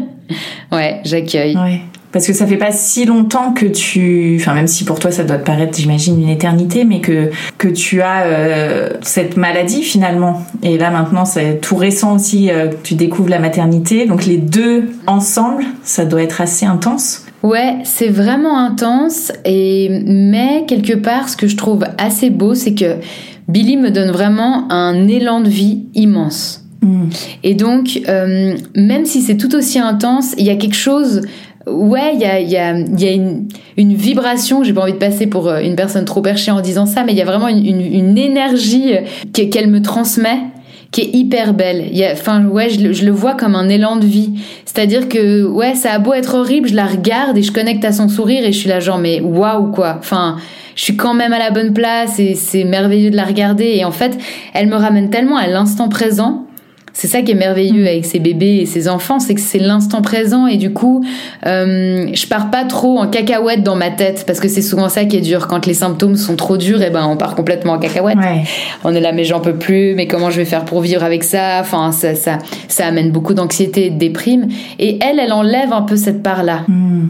*laughs* ouais, j'accueille. Ouais. Parce que ça fait pas si longtemps que tu, enfin même si pour toi ça doit te paraître, j'imagine, une éternité, mais que que tu as euh, cette maladie finalement. Et là maintenant c'est tout récent aussi, euh, tu découvres la maternité, donc les deux ensemble, ça doit être assez intense. Ouais, c'est vraiment intense. Et mais quelque part, ce que je trouve assez beau, c'est que Billy me donne vraiment un élan de vie immense. Mm. Et donc, euh, même si c'est tout aussi intense, il y a quelque chose. Ouais, il y a, y a, y a une, une, vibration. J'ai pas envie de passer pour euh, une personne trop perchée en disant ça, mais il y a vraiment une, une, une énergie qu'elle me transmet qui est hyper belle. Enfin, ouais, je, le vois comme un élan de vie. C'est-à-dire que, ouais, ça a beau être horrible, je la regarde et je connecte à son sourire et je suis là genre, mais waouh, quoi. Enfin, je suis quand même à la bonne place et c'est merveilleux de la regarder. Et en fait, elle me ramène tellement à l'instant présent c'est ça qui est merveilleux mm. avec ces bébés et ces enfants, c'est que c'est l'instant présent et du coup, euh, je pars pas trop en cacahuète dans ma tête parce que c'est souvent ça qui est dur. Quand les symptômes sont trop durs, et eh ben on part complètement en cacahuète. On est là, mais j'en peux plus. Mais comment je vais faire pour vivre avec ça? Enfin, ça, ça, ça amène beaucoup d'anxiété et de déprime. Et elle, elle enlève un peu cette part-là. Mm.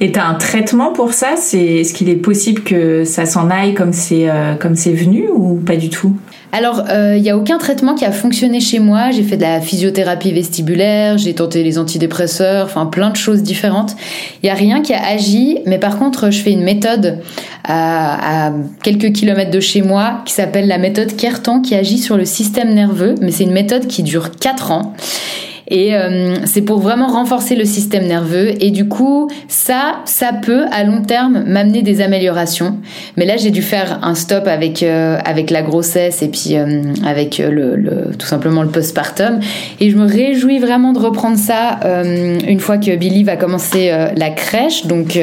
Et tu as un traitement pour ça? C'est est-ce qu'il est possible que ça s'en aille comme c'est euh, comme c'est venu ou pas du tout? Alors, il euh, n'y a aucun traitement qui a fonctionné chez moi. J'ai fait de la physiothérapie vestibulaire, j'ai tenté les antidépresseurs, enfin plein de choses différentes. Il n'y a rien qui a agi, mais par contre, je fais une méthode à, à quelques kilomètres de chez moi qui s'appelle la méthode Kertan qui agit sur le système nerveux, mais c'est une méthode qui dure 4 ans et euh, c'est pour vraiment renforcer le système nerveux. Et du coup, ça, ça peut à long terme m'amener des améliorations. Mais là, j'ai dû faire un stop avec euh, avec la grossesse et puis euh, avec le, tout simplement le postpartum. Et je me réjouis vraiment de reprendre ça une fois que Billy va commencer la crèche, donc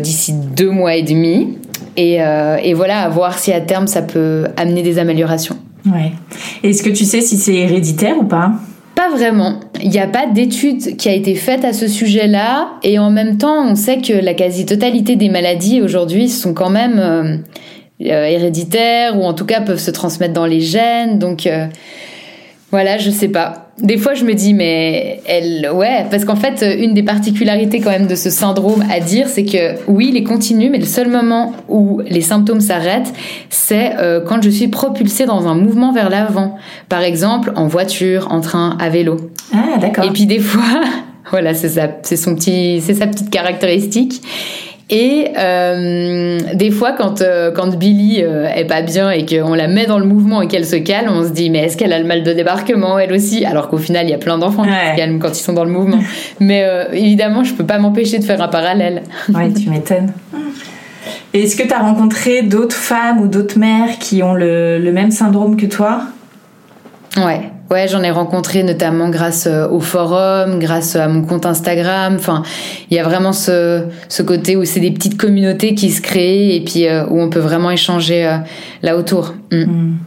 d'ici deux mois et demi. Et, et voilà, à voir si à terme ça peut amener des améliorations. Ouais. Est-ce que tu sais si c'est héréditaire ou pas? Vraiment. Il n'y a pas d'étude qui a été faite à ce sujet-là. Et en même temps, on sait que la quasi-totalité des maladies aujourd'hui sont quand même euh, euh, héréditaires ou en tout cas peuvent se transmettre dans les gènes. Donc, euh, Voilà, je sais pas. Des fois, je me dis, mais elle, ouais, parce qu'en fait, une des particularités quand même de ce syndrome à dire, c'est que oui, il est continu, mais le seul moment où les symptômes s'arrêtent, c'est euh, quand je suis propulsée dans un mouvement vers l'avant. Par exemple, en voiture, en train, à vélo. Ah, d'accord. Et puis des fois, *laughs* voilà, c'est ça, c'est son petit, c'est sa petite caractéristique. Et euh, des fois, quand, euh, quand Billy euh, est pas bien et qu'on la met dans le mouvement et qu'elle se calme, on se dit mais est-ce qu'elle a le mal de débarquement elle aussi? Alors qu'au final, il y a plein d'enfants qui se calment quand ils sont dans le mouvement. *laughs* mais évidemment, je peux pas m'empêcher de faire un parallèle. ouais, tu m'étonnes. *laughs* Est-ce que tu as rencontré d'autres femmes ou d'autres mères qui ont le, le même syndrome que toi? Ouais, Ouais, j'en ai rencontré notamment grâce euh, au forum, grâce à mon compte Instagram. Enfin, il y a vraiment ce, ce côté où c'est des petites communautés qui se créent et puis euh, où on peut vraiment échanger euh, là autour. Mm. Mm.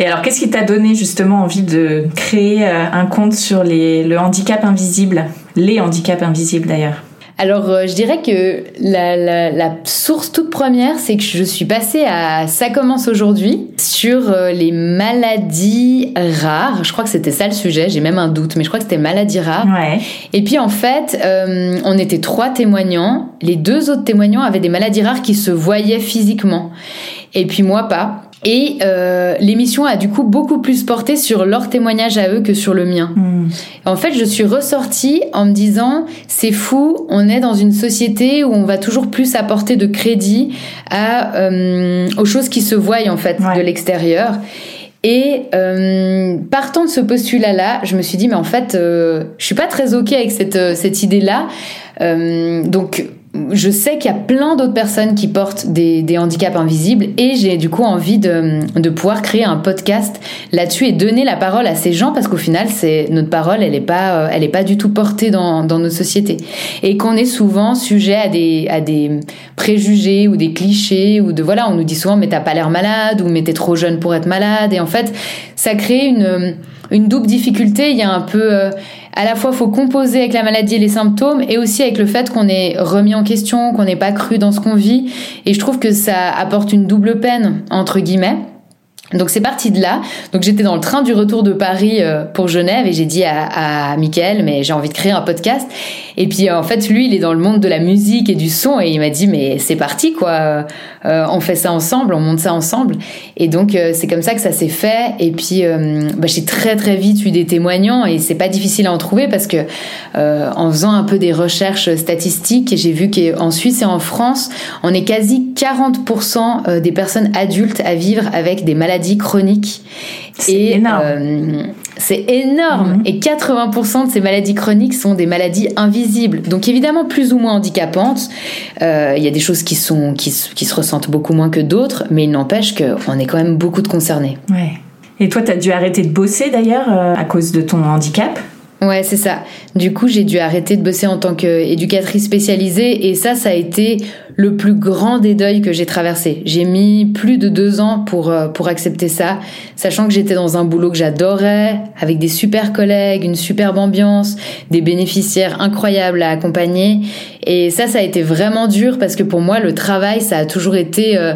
Et alors, qu'est-ce qui t'a donné justement envie de créer un compte sur les, le handicap invisible? Les handicaps invisibles d'ailleurs alors, euh, je dirais que la, la, la, source toute première, c'est que je suis passée à Ça commence aujourd'hui sur euh, les maladies rares. Je crois que c'était ça le sujet, j'ai même un doute, mais je crois que c'était maladies rares. Ouais. Et puis en fait, euh, on était trois témoignants. Les deux autres témoignants avaient des maladies rares qui se voyaient physiquement. Et puis moi pas. Et euh, l'émission a du coup beaucoup plus porté sur leur témoignage à eux que sur le mien. Hmm. En fait, je suis ressortie en me disant, c'est fou, on est dans une société où on va toujours plus apporter de crédit à, euh, aux choses qui se voient en fait de l'extérieur. Et euh, partant de ce postulat-là, je me suis dit, mais en fait, je suis pas très ok avec cette, cette idée-là. Donc je sais qu'il y a plein d'autres personnes qui portent des, handicaps invisibles et j'ai du coup envie de, pouvoir créer un podcast là-dessus et donner la parole à ces gens parce qu'au final, c'est notre parole, elle n'est pas, euh, elle est pas du tout portée dans, dans notre société et qu'on est souvent sujet à des, préjugés ou des clichés ou de voilà, on nous dit souvent mais t'as pas l'air malade ou mais t'es trop jeune pour être malade et en fait, ça crée une une double difficulté. Il y a un peu, euh, à la fois, faut composer avec la maladie et les symptômes, et aussi avec le fait qu'on est remis en question, qu'on n'est pas cru dans ce qu'on vit. Et je trouve que ça apporte une double peine entre guillemets. Donc c'est parti de là. Donc j'étais dans le train du retour de Paris euh, pour Genève et j'ai dit à, à Mickaël, mais j'ai envie de créer un podcast. Et puis en fait, lui, il est dans le monde de la musique et du son et il m'a dit, mais c'est parti quoi. Euh, on fait ça ensemble, on monte ça ensemble. Et donc euh, c'est comme ça que ça s'est fait. Et puis bah, j'ai très très vite eu des témoignants et c'est pas difficile à en trouver parce que en faisant un peu des recherches statistiques, j'ai vu qu'en Suisse et en France, on est quasi 40% des personnes adultes à vivre avec des maladies chroniques. C'est énorme. Euh, c'est énorme. Mhm. Et 80% de ces maladies chroniques sont des maladies invisibles. Donc évidemment plus ou moins handicapantes. Euh, il y a des choses qui, sont, qui, se ressentent beaucoup moins que d'autres, mais il n'empêche qu'on est quand même beaucoup de concernés. Ouais. Et toi, tu as dû arrêter de bosser d'ailleurs euh, à cause de ton handicap? Ouais, c'est ça. Du coup, j'ai dû arrêter de bosser en tant qu'éducatrice spécialisée et ça, ça a été le plus grand des deuils que j'ai traversé. J'ai mis plus de deux ans pour, euh, pour accepter ça, sachant que j'étais dans un boulot que j'adorais, avec des super collègues, une superbe ambiance, des bénéficiaires incroyables à accompagner. Et ça, ça a été vraiment dur parce que pour moi, le travail, ça a toujours été... Euh,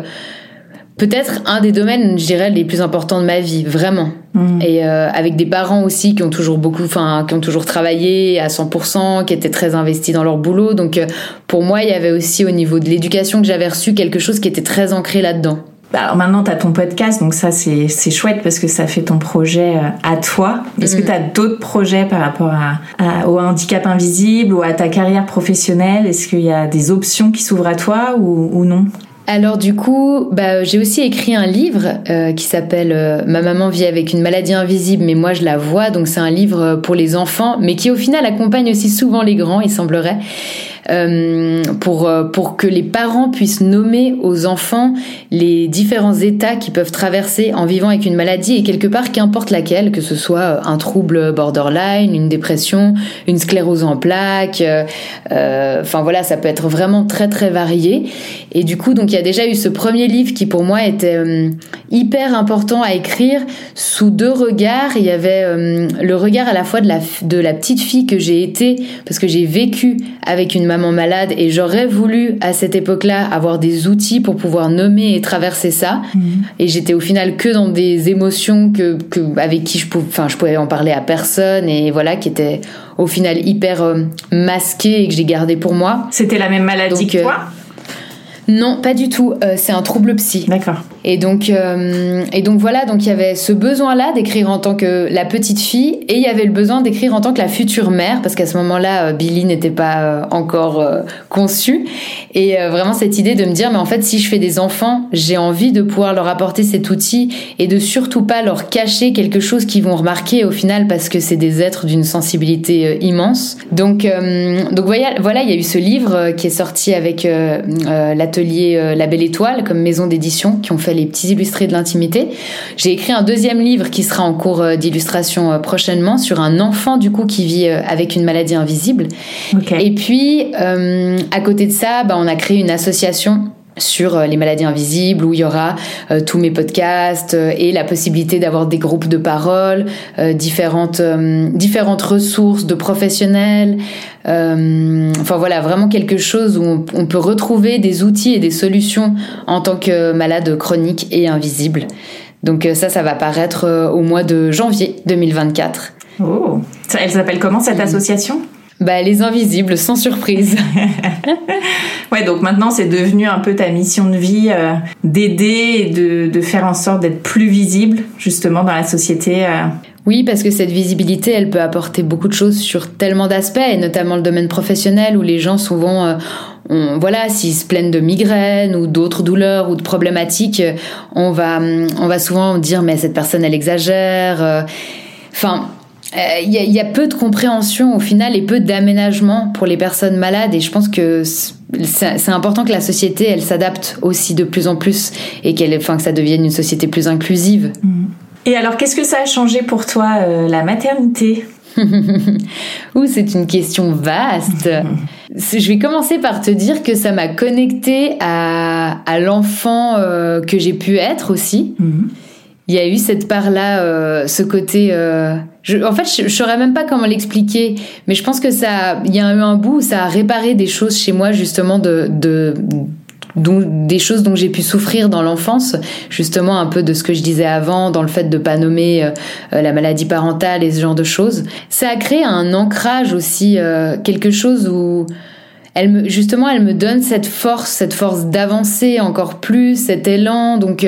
peut-être un des domaines, je dirais, les plus importants de ma vie, vraiment. Mm. Et euh, avec des parents aussi qui ont toujours beaucoup, enfin, qui ont toujours travaillé à 100%, qui étaient très investis dans leur boulot. Donc, euh, pour moi, il y avait aussi au niveau de l'éducation que j'avais reçue quelque chose qui était très ancré là-dedans. Bah, alors maintenant, tu as ton podcast, donc ça, c'est chouette parce que ça fait ton projet euh, à toi. Est-ce que mm. tu as d'autres projets par rapport à, au handicap invisible ou à ta carrière professionnelle? Est-ce qu'il y a des options qui s'ouvrent à toi ou, ou non? Alors du coup, bah, j'ai aussi écrit un livre euh, qui s'appelle euh, Ma maman vit avec une maladie invisible, mais moi je la vois. Donc c'est un livre pour les enfants, mais qui au final accompagne aussi souvent les grands, il semblerait. Euh, pour, euh, pour que les parents puissent nommer aux enfants les différents états qu'ils peuvent traverser en vivant avec une maladie et quelque part qu'importe laquelle, que ce soit euh, un trouble borderline, une dépression, une sclérose en plaques, enfin voilà, ça peut être vraiment très très varié. Et du coup, donc il y a déjà eu ce premier livre qui pour moi était hyper important à écrire sous deux regards. Il y avait le regard à la fois de la, de la petite fille que j'ai été parce que j'ai vécu avec une maman malade et j'aurais voulu à cette époque-là avoir des outils pour pouvoir nommer et traverser ça. Mhm. Et j'étais au final que dans des émotions que, que avec qui je pouvais, enfin, je pouvais en parler à personne et voilà, qui étaient au final hyper euh, masquées et que j'ai gardé pour moi. C'était la même maladie que toi? Non, pas du tout. Euh, c'est un trouble psy. D'accord. Et donc, euh, et donc voilà, donc il y avait ce besoin-là d'écrire en tant que la petite fille, et il y avait le besoin d'écrire en tant que la future mère, parce qu'à ce moment-là, euh, Billy n'était pas encore conçue. Et vraiment cette idée de me dire, mais en fait, si je fais des enfants, j'ai envie de pouvoir leur apporter cet outil et de surtout pas leur cacher quelque chose qu'ils vont remarquer au final, parce que c'est des êtres d'une sensibilité immense. Donc, donc voilà, voilà, il y a eu ce livre qui est sorti avec la atelier euh, La Belle Étoile comme maison d'édition qui ont fait les petits illustrés de l'intimité. J'ai écrit un deuxième livre qui sera en cours euh, d'illustration euh, prochainement sur un enfant du coup qui vit avec une maladie invisible. Et puis à côté de ça, bah, on a créé une association sur les maladies invisibles où il y aura tous mes podcasts et la possibilité d'avoir des groupes de parole, différentes différentes ressources de professionnels, euh, enfin voilà, vraiment quelque chose où on, peut retrouver des outils et des solutions en tant que malade chronique et invisible. Donc euh, ça, ça va paraître euh, au mois de janvier 2024. Oh, elle s'appelle comment cette association? Bah, les invisibles, sans surprise. *laughs* ouais, donc maintenant c'est devenu un peu ta mission de vie d'aider et de, de, faire en sorte d'être plus visible justement dans la société. Oui, parce que cette visibilité, elle peut apporter beaucoup de choses sur tellement d'aspects, et notamment le domaine professionnel où les gens souvent, euh, voilà, s'ils se plaignent de migraines ou d'autres douleurs ou de problématiques, on va, on va souvent dire mais cette personne elle exagère. Euh. Enfin, il y, a peu de compréhension au final et peu d'aménagement pour les personnes malades et je pense que c'est important que la société elle s'adapte aussi de plus en plus et qu'elle enfin que ça devienne une société plus inclusive. Mmh. Et alors, qu'est-ce que ça a changé pour toi, euh, la maternité? *laughs* Ouh, c'est une question vaste. *laughs* Je vais commencer par te dire que ça m'a connecté à, à l'enfant euh, que j'ai pu être aussi. Mhm. Il y a eu cette part-là, euh, ce côté. Je, en fait, je, ne saurais même pas comment l'expliquer, mais je pense que ça, il y a eu un bout où ça a réparé des choses chez moi justement de, de des choses dont j'ai pu souffrir dans l'enfance, justement un peu de ce que je disais avant, dans le fait de pas nommer euh, euh, la maladie parentale et ce genre de choses. Ça a créé un ancrage aussi, euh, quelque chose où elle me, justement, elle me donne cette force, cette force d'avancer encore plus, cet élan. Donc,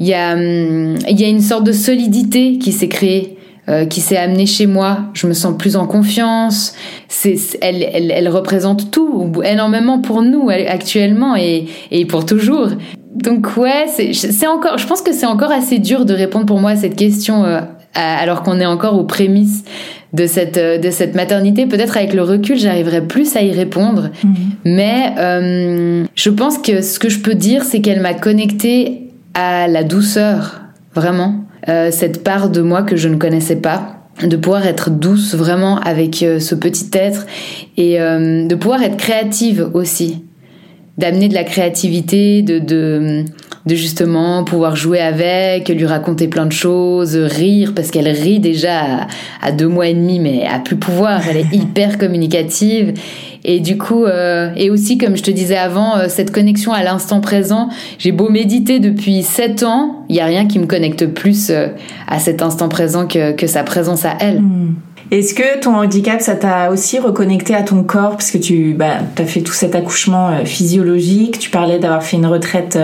il y a, hum, il y a une sorte de solidité qui s'est créée. Euh, qui s'est amenée chez moi. Je me sens plus en confiance. C'est, elle, elle, elle, représente tout énormément pour nous actuellement et, et pour toujours. Donc ouais, c'est, encore. Je pense que c'est encore assez dur de répondre pour moi à cette question euh, alors qu'on est encore aux prémices de cette euh, de cette maternité. Peut-être avec le recul, j'arriverai plus à y répondre. Mhm. Mais euh, je pense que ce que je peux dire, c'est qu'elle m'a connectée à la douceur, vraiment. Euh, cette part de moi que je ne connaissais pas de pouvoir être douce vraiment avec euh, ce petit être et euh, de pouvoir être créative aussi d'amener de la créativité de, de, de justement pouvoir jouer avec lui raconter plein de choses rire parce qu'elle rit déjà à, à, deux mois et demi mais à plus pouvoir elle est *laughs* hyper communicative et du coup, euh, et aussi, comme je te disais avant, euh, cette connexion à l'instant présent, j'ai beau méditer depuis 7 ans, il n'y a rien qui me connecte plus euh, à cet instant présent que, que sa présence à elle. Hmm. Est-ce que ton handicap, ça t'a aussi reconnecté à ton corps? Parce que tu bah, as fait tout cet accouchement physiologique, tu parlais d'avoir fait une retraite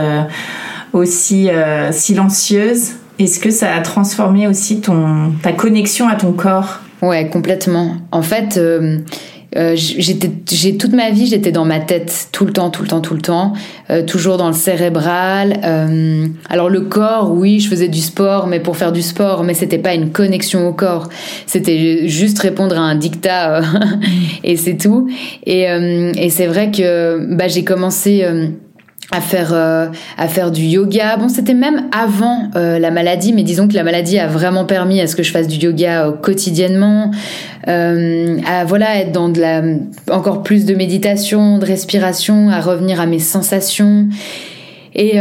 aussi silencieuse. Est-ce que ça a transformé aussi ton, ta connexion à ton corps? Ouais, complètement. En fait, euh, j'étais, j'ai toute ma vie, j'étais dans ma tête tout le temps, tout le temps, tout le temps, euh, toujours dans le cérébral. Euh, alors le corps, oui, je faisais du sport, mais pour faire du sport, mais c'était pas une connexion au corps. C'était juste répondre à un dictat *laughs* et c'est tout. Et, et c'est vrai que bah, j'ai commencé à faire euh, à faire du yoga. Bon, c'était même avant euh, la maladie, mais disons que la maladie a vraiment permis à ce que je fasse du yoga euh, quotidiennement, à voilà être dans de la encore plus de méditation, de respiration, à revenir à mes sensations. Et,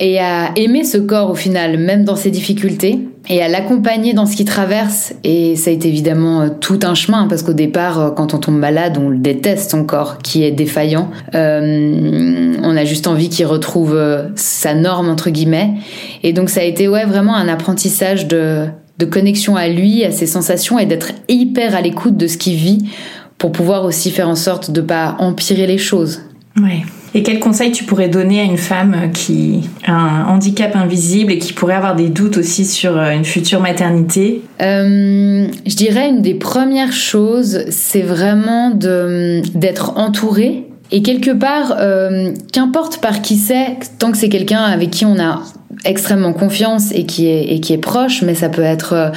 et à aimer ce corps au final, même dans ses difficultés et à l'accompagner dans ce qu'il traverse. Et ça a été évidemment euh, tout un chemin, parce qu'au départ, euh, quand on tombe malade, on le déteste son corps qui est défaillant. Euh, on a juste envie qu'il retrouve euh, sa norme, entre guillemets. Et donc ça a été ouais, vraiment un apprentissage de, de connexion à lui, à ses sensations, et d'être hyper à l'écoute de ce qu'il vit pour pouvoir aussi faire en sorte de pas empirer les choses. Ouais. Et quel conseil tu pourrais donner à une femme qui a un handicap invisible et qui pourrait avoir des doutes aussi sur euh, une future maternité? Euh, Je dirais une des premières choses, c'est vraiment d'être entourée. Et quelque part, euh, qu'importe par qui c'est, tant que c'est quelqu'un avec qui on a extrêmement confiance et qui est et qui est proche mais ça peut être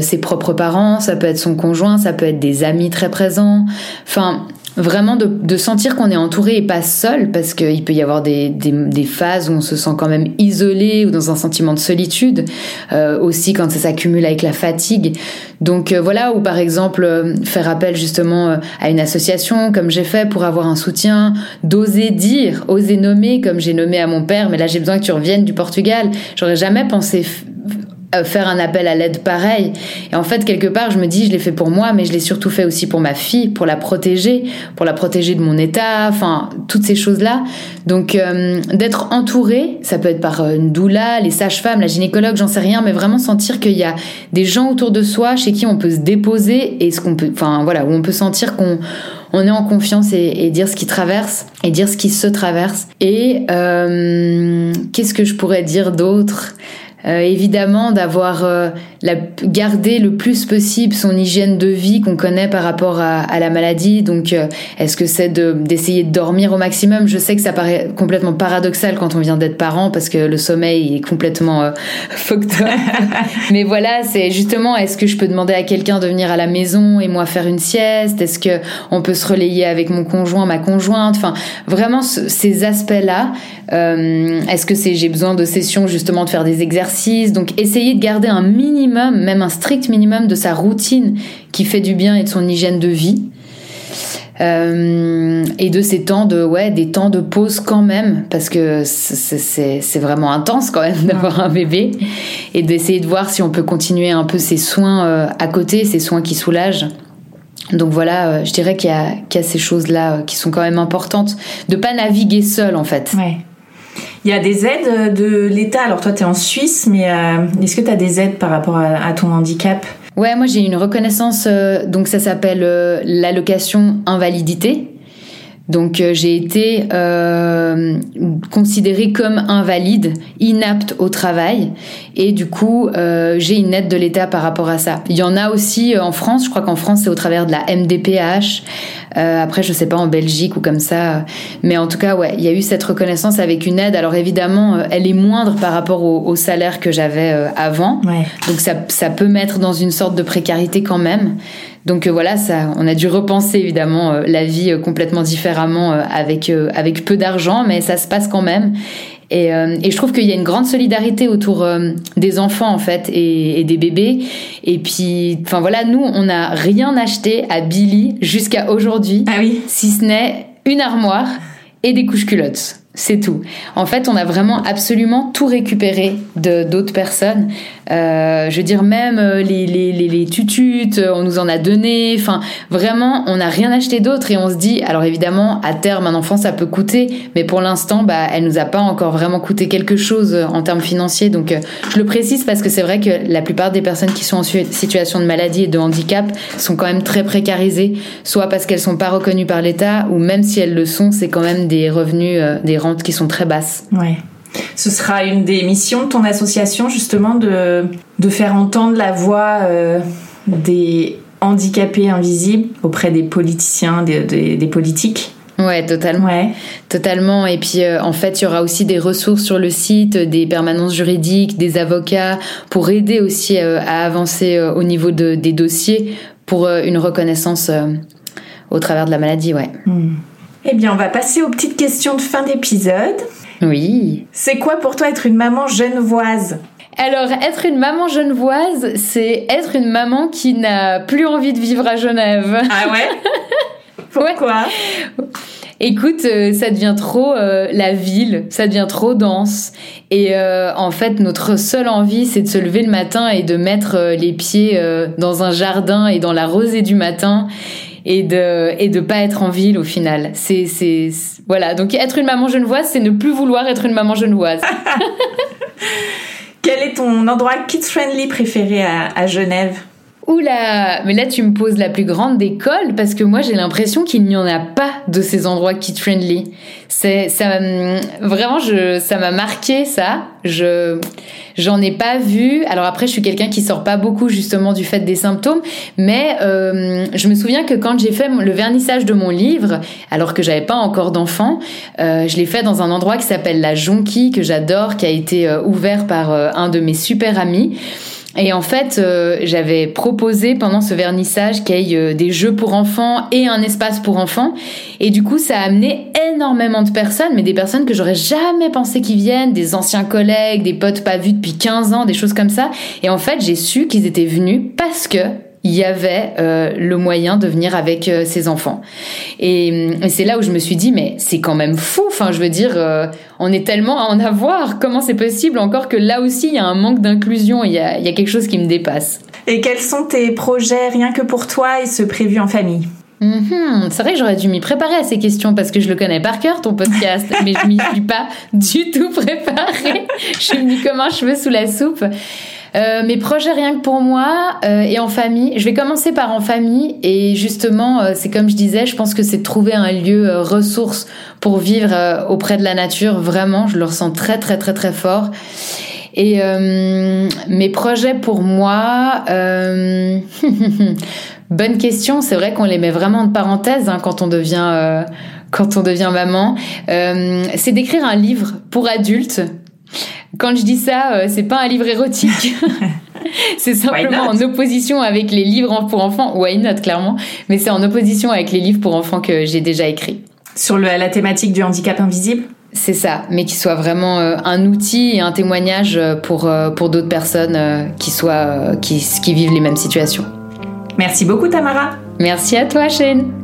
ses propres parents ça peut être son conjoint ça peut être des amis très présents enfin vraiment de, de sentir qu'on est entouré et pas seul, parce qu'il peut y avoir des, des, des, phases où on se sent quand même isolé ou dans un sentiment de solitude, euh, aussi quand ça s'accumule avec la fatigue. Donc euh, voilà, ou par exemple euh, faire appel justement euh, à une association comme j'ai fait pour avoir un soutien, d'oser dire, oser nommer comme j'ai nommé à mon père, mais là j'ai besoin que tu reviennes du Portugal. J'aurais jamais pensé faire un appel à l'aide pareil. Et en fait, quelque part, je me dis, je l'ai fait pour moi, mais je l'ai surtout fait aussi pour ma fille, pour la protéger, pour la protéger de mon état, enfin, toutes ces choses-là. Donc, euh, d'être entouré, ça peut être par euh, une doula, les sages-femmes, la gynécologue, j'en sais rien, mais vraiment sentir qu'il y a des gens autour de soi chez qui on peut se déposer et ce qu'on peut, enfin, voilà, où on peut sentir qu'on on est en confiance et, dire ce qui traverse et dire ce qui se traverse. Et euh, qu'est-ce que je pourrais dire d'autre? Euh, évidemment d'avoir euh, gardé le plus possible son hygiène de vie qu'on connaît par rapport à, à la maladie. Donc, euh, est-ce que c'est d'essayer de, dormir au maximum? Je sais que ça paraît complètement paradoxal quand on vient d'être parent parce que le sommeil est complètement euh, *laughs* *laughs* Mais voilà, c'est justement, est-ce que je peux demander à quelqu'un de venir à la maison et moi faire une sieste? Est-ce que on peut se relayer avec mon conjoint, ma conjointe? Enfin, vraiment ces aspects-là. Est-ce que c'est j'ai besoin de sessions justement de faire des exercices? Donc essayer de garder un minimum, même un strict minimum de sa routine qui fait du bien et de son hygiène de vie. Euh, et de ces temps de ouais des temps de pause quand même parce que c'est vraiment intense quand même *laughs* d'avoir un bébé et d'essayer de voir si on peut continuer un peu ses soins euh, à côté ces soins qui soulagent donc voilà, euh, je dirais qu'il y, y, a ces choses-là qui sont quand même importantes. De pas naviguer seul en fait. Il y a des aides de l'État. Alors toi, tu en Suisse, mais euh, est-ce que tu as des aides par rapport à, ton handicap? Ouais, moi j'ai une reconnaissance, euh, donc ça s'appelle euh, l'allocation invalidité. Donc j'ai été euh, considérée comme invalide, inapte au travail, et du coup euh, j'ai une aide de l'État par rapport à ça. Il y en a aussi en France, je crois qu'en France c'est au travers de la MDPH. Euh, après, je sais pas en Belgique ou comme ça, mais en tout cas, ouais, il y a eu cette reconnaissance avec une aide. Alors évidemment, euh, elle est moindre par rapport au, salaire que j'avais euh, avant, donc ça, ça peut mettre dans une sorte de précarité quand même. Donc voilà, ça, on a dû repenser évidemment la vie complètement différemment avec avec peu d'argent, mais ça se passe quand même. Et, euh, et, je trouve qu'il y a une grande solidarité autour euh, des enfants en fait et, et, des bébés. Et puis, enfin voilà, nous on n'a rien acheté à Billy jusqu'à aujourd'hui, ah oui. si ce n'est une armoire et des couches culottes. C'est tout. En fait, on a vraiment absolument tout récupéré de d'autres personnes. Euh, je veux dire, même euh, les, les, les, les, euh, on nous en a donné. Enfin, vraiment, on n'a rien acheté d'autre et on se dit, alors évidemment, à terme, un enfant, ça peut coûter, mais pour l'instant, bah, elle nous a pas encore vraiment coûté quelque chose en termes financiers. Donc, je le précise parce que c'est vrai que la plupart des personnes qui sont en situation de maladie et de handicap sont quand même très précarisées, soit parce qu'elles sont pas reconnues par l'État, ou même si elles le sont, c'est quand même des revenus, des qui sont très basses. Ouais. Ce sera une des missions de ton association justement de, de faire entendre la voix euh, des handicapés invisibles auprès des politiciens, des, des, politiques? Ouais, totalement. Ouais. Totalement. Et puis, euh, en fait, il y aura aussi des ressources sur le site, des permanences juridiques, des avocats, pour aider aussi euh, à avancer au niveau de, des dossiers pour une reconnaissance au travers de la maladie, ouais. Hmm. Eh bien, on va passer aux petites questions de fin d'épisode. Oui. C'est quoi pour toi être une maman genevoise? Alors, être une maman genevoise, c'est être une maman qui n'a plus envie de vivre à Genève. Ah ouais? *laughs* Pourquoi? Écoute, ça devient trop la ville, ça devient trop dense. Et en fait, notre seule envie, c'est de se lever le matin et de mettre les pieds dans un jardin et dans la rosée du matin et de et de pas être en ville au final. C'est c'est voilà. Donc être une maman genevoise, c'est ne plus vouloir être une maman genevoise. *laughs* Quel est ton endroit kids friendly préféré à, à Genève? Oula, mais là tu me poses la plus grande des cols parce que moi j'ai l'impression qu'il n'y en a pas de ces endroits kid friendly. C'est ça hum, vraiment je ça m'a marqué ça. Je j'en ai pas vu. Alors après je suis quelqu'un qui sort pas beaucoup justement du fait des symptômes, mais euh, je me souviens que quand j'ai fait le vernissage de mon livre, alors que j'avais pas encore d'enfant, euh, je l'ai fait dans un endroit qui s'appelle la Jonquille que j'adore, qui a été euh, ouvert par euh, un de mes super amis. Et en fait, euh, j'avais proposé pendant ce vernissage qu'il y ait euh, des jeux pour enfants et un espace pour enfants. Et du coup, ça a amené énormément de personnes, mais des personnes que j'aurais jamais pensé qu'ils viennent, des anciens collègues, des potes pas vus depuis 15 ans, des choses comme ça. Et en fait, j'ai su qu'ils étaient venus parce que il y avait euh, le moyen de venir avec euh, ses enfants. Et, c'est là où je me suis dit, mais c'est quand même fou. Enfin, je veux dire, euh, on est tellement à en avoir. Comment c'est possible encore que là aussi, il y a un manque d'inclusion. Il y a, il y a quelque chose qui me dépasse. Et quels sont tes projets rien que pour toi et ce prévu en famille? Mm-hmm. C'est vrai que j'aurais dû m'y préparer à ces questions parce que je le connais par cœur, ton podcast, mais je m'y suis pas *laughs* du tout préparée. Je suis venue comme un cheveu sous la soupe. Euh, mes projets rien que pour moi euh, et en famille. Je vais commencer par en famille et justement, euh, c'est comme je disais, je pense que c'est trouver un lieu ressource pour vivre auprès de la nature. Vraiment, je le ressens très très très très fort. Et mes projets pour moi, *laughs* bonne question. C'est vrai qu'on les met vraiment en parenthèse hein, quand on devient quand on devient maman. c'est d'écrire un livre pour adultes quand je dis ça, euh, c'est pas un livre érotique. *laughs* c'est simplement en opposition avec les livres pour enfants. Why not, clairement? Mais c'est en opposition avec les livres pour enfants que j'ai déjà écrits. Sur la thématique du handicap invisible? C'est ça, mais qui soit vraiment euh, un outil et un témoignage pour, euh, pour d'autres personnes qui, soient, qui, qui vivent les mêmes situations. Merci beaucoup Tamara. Merci à toi Shane.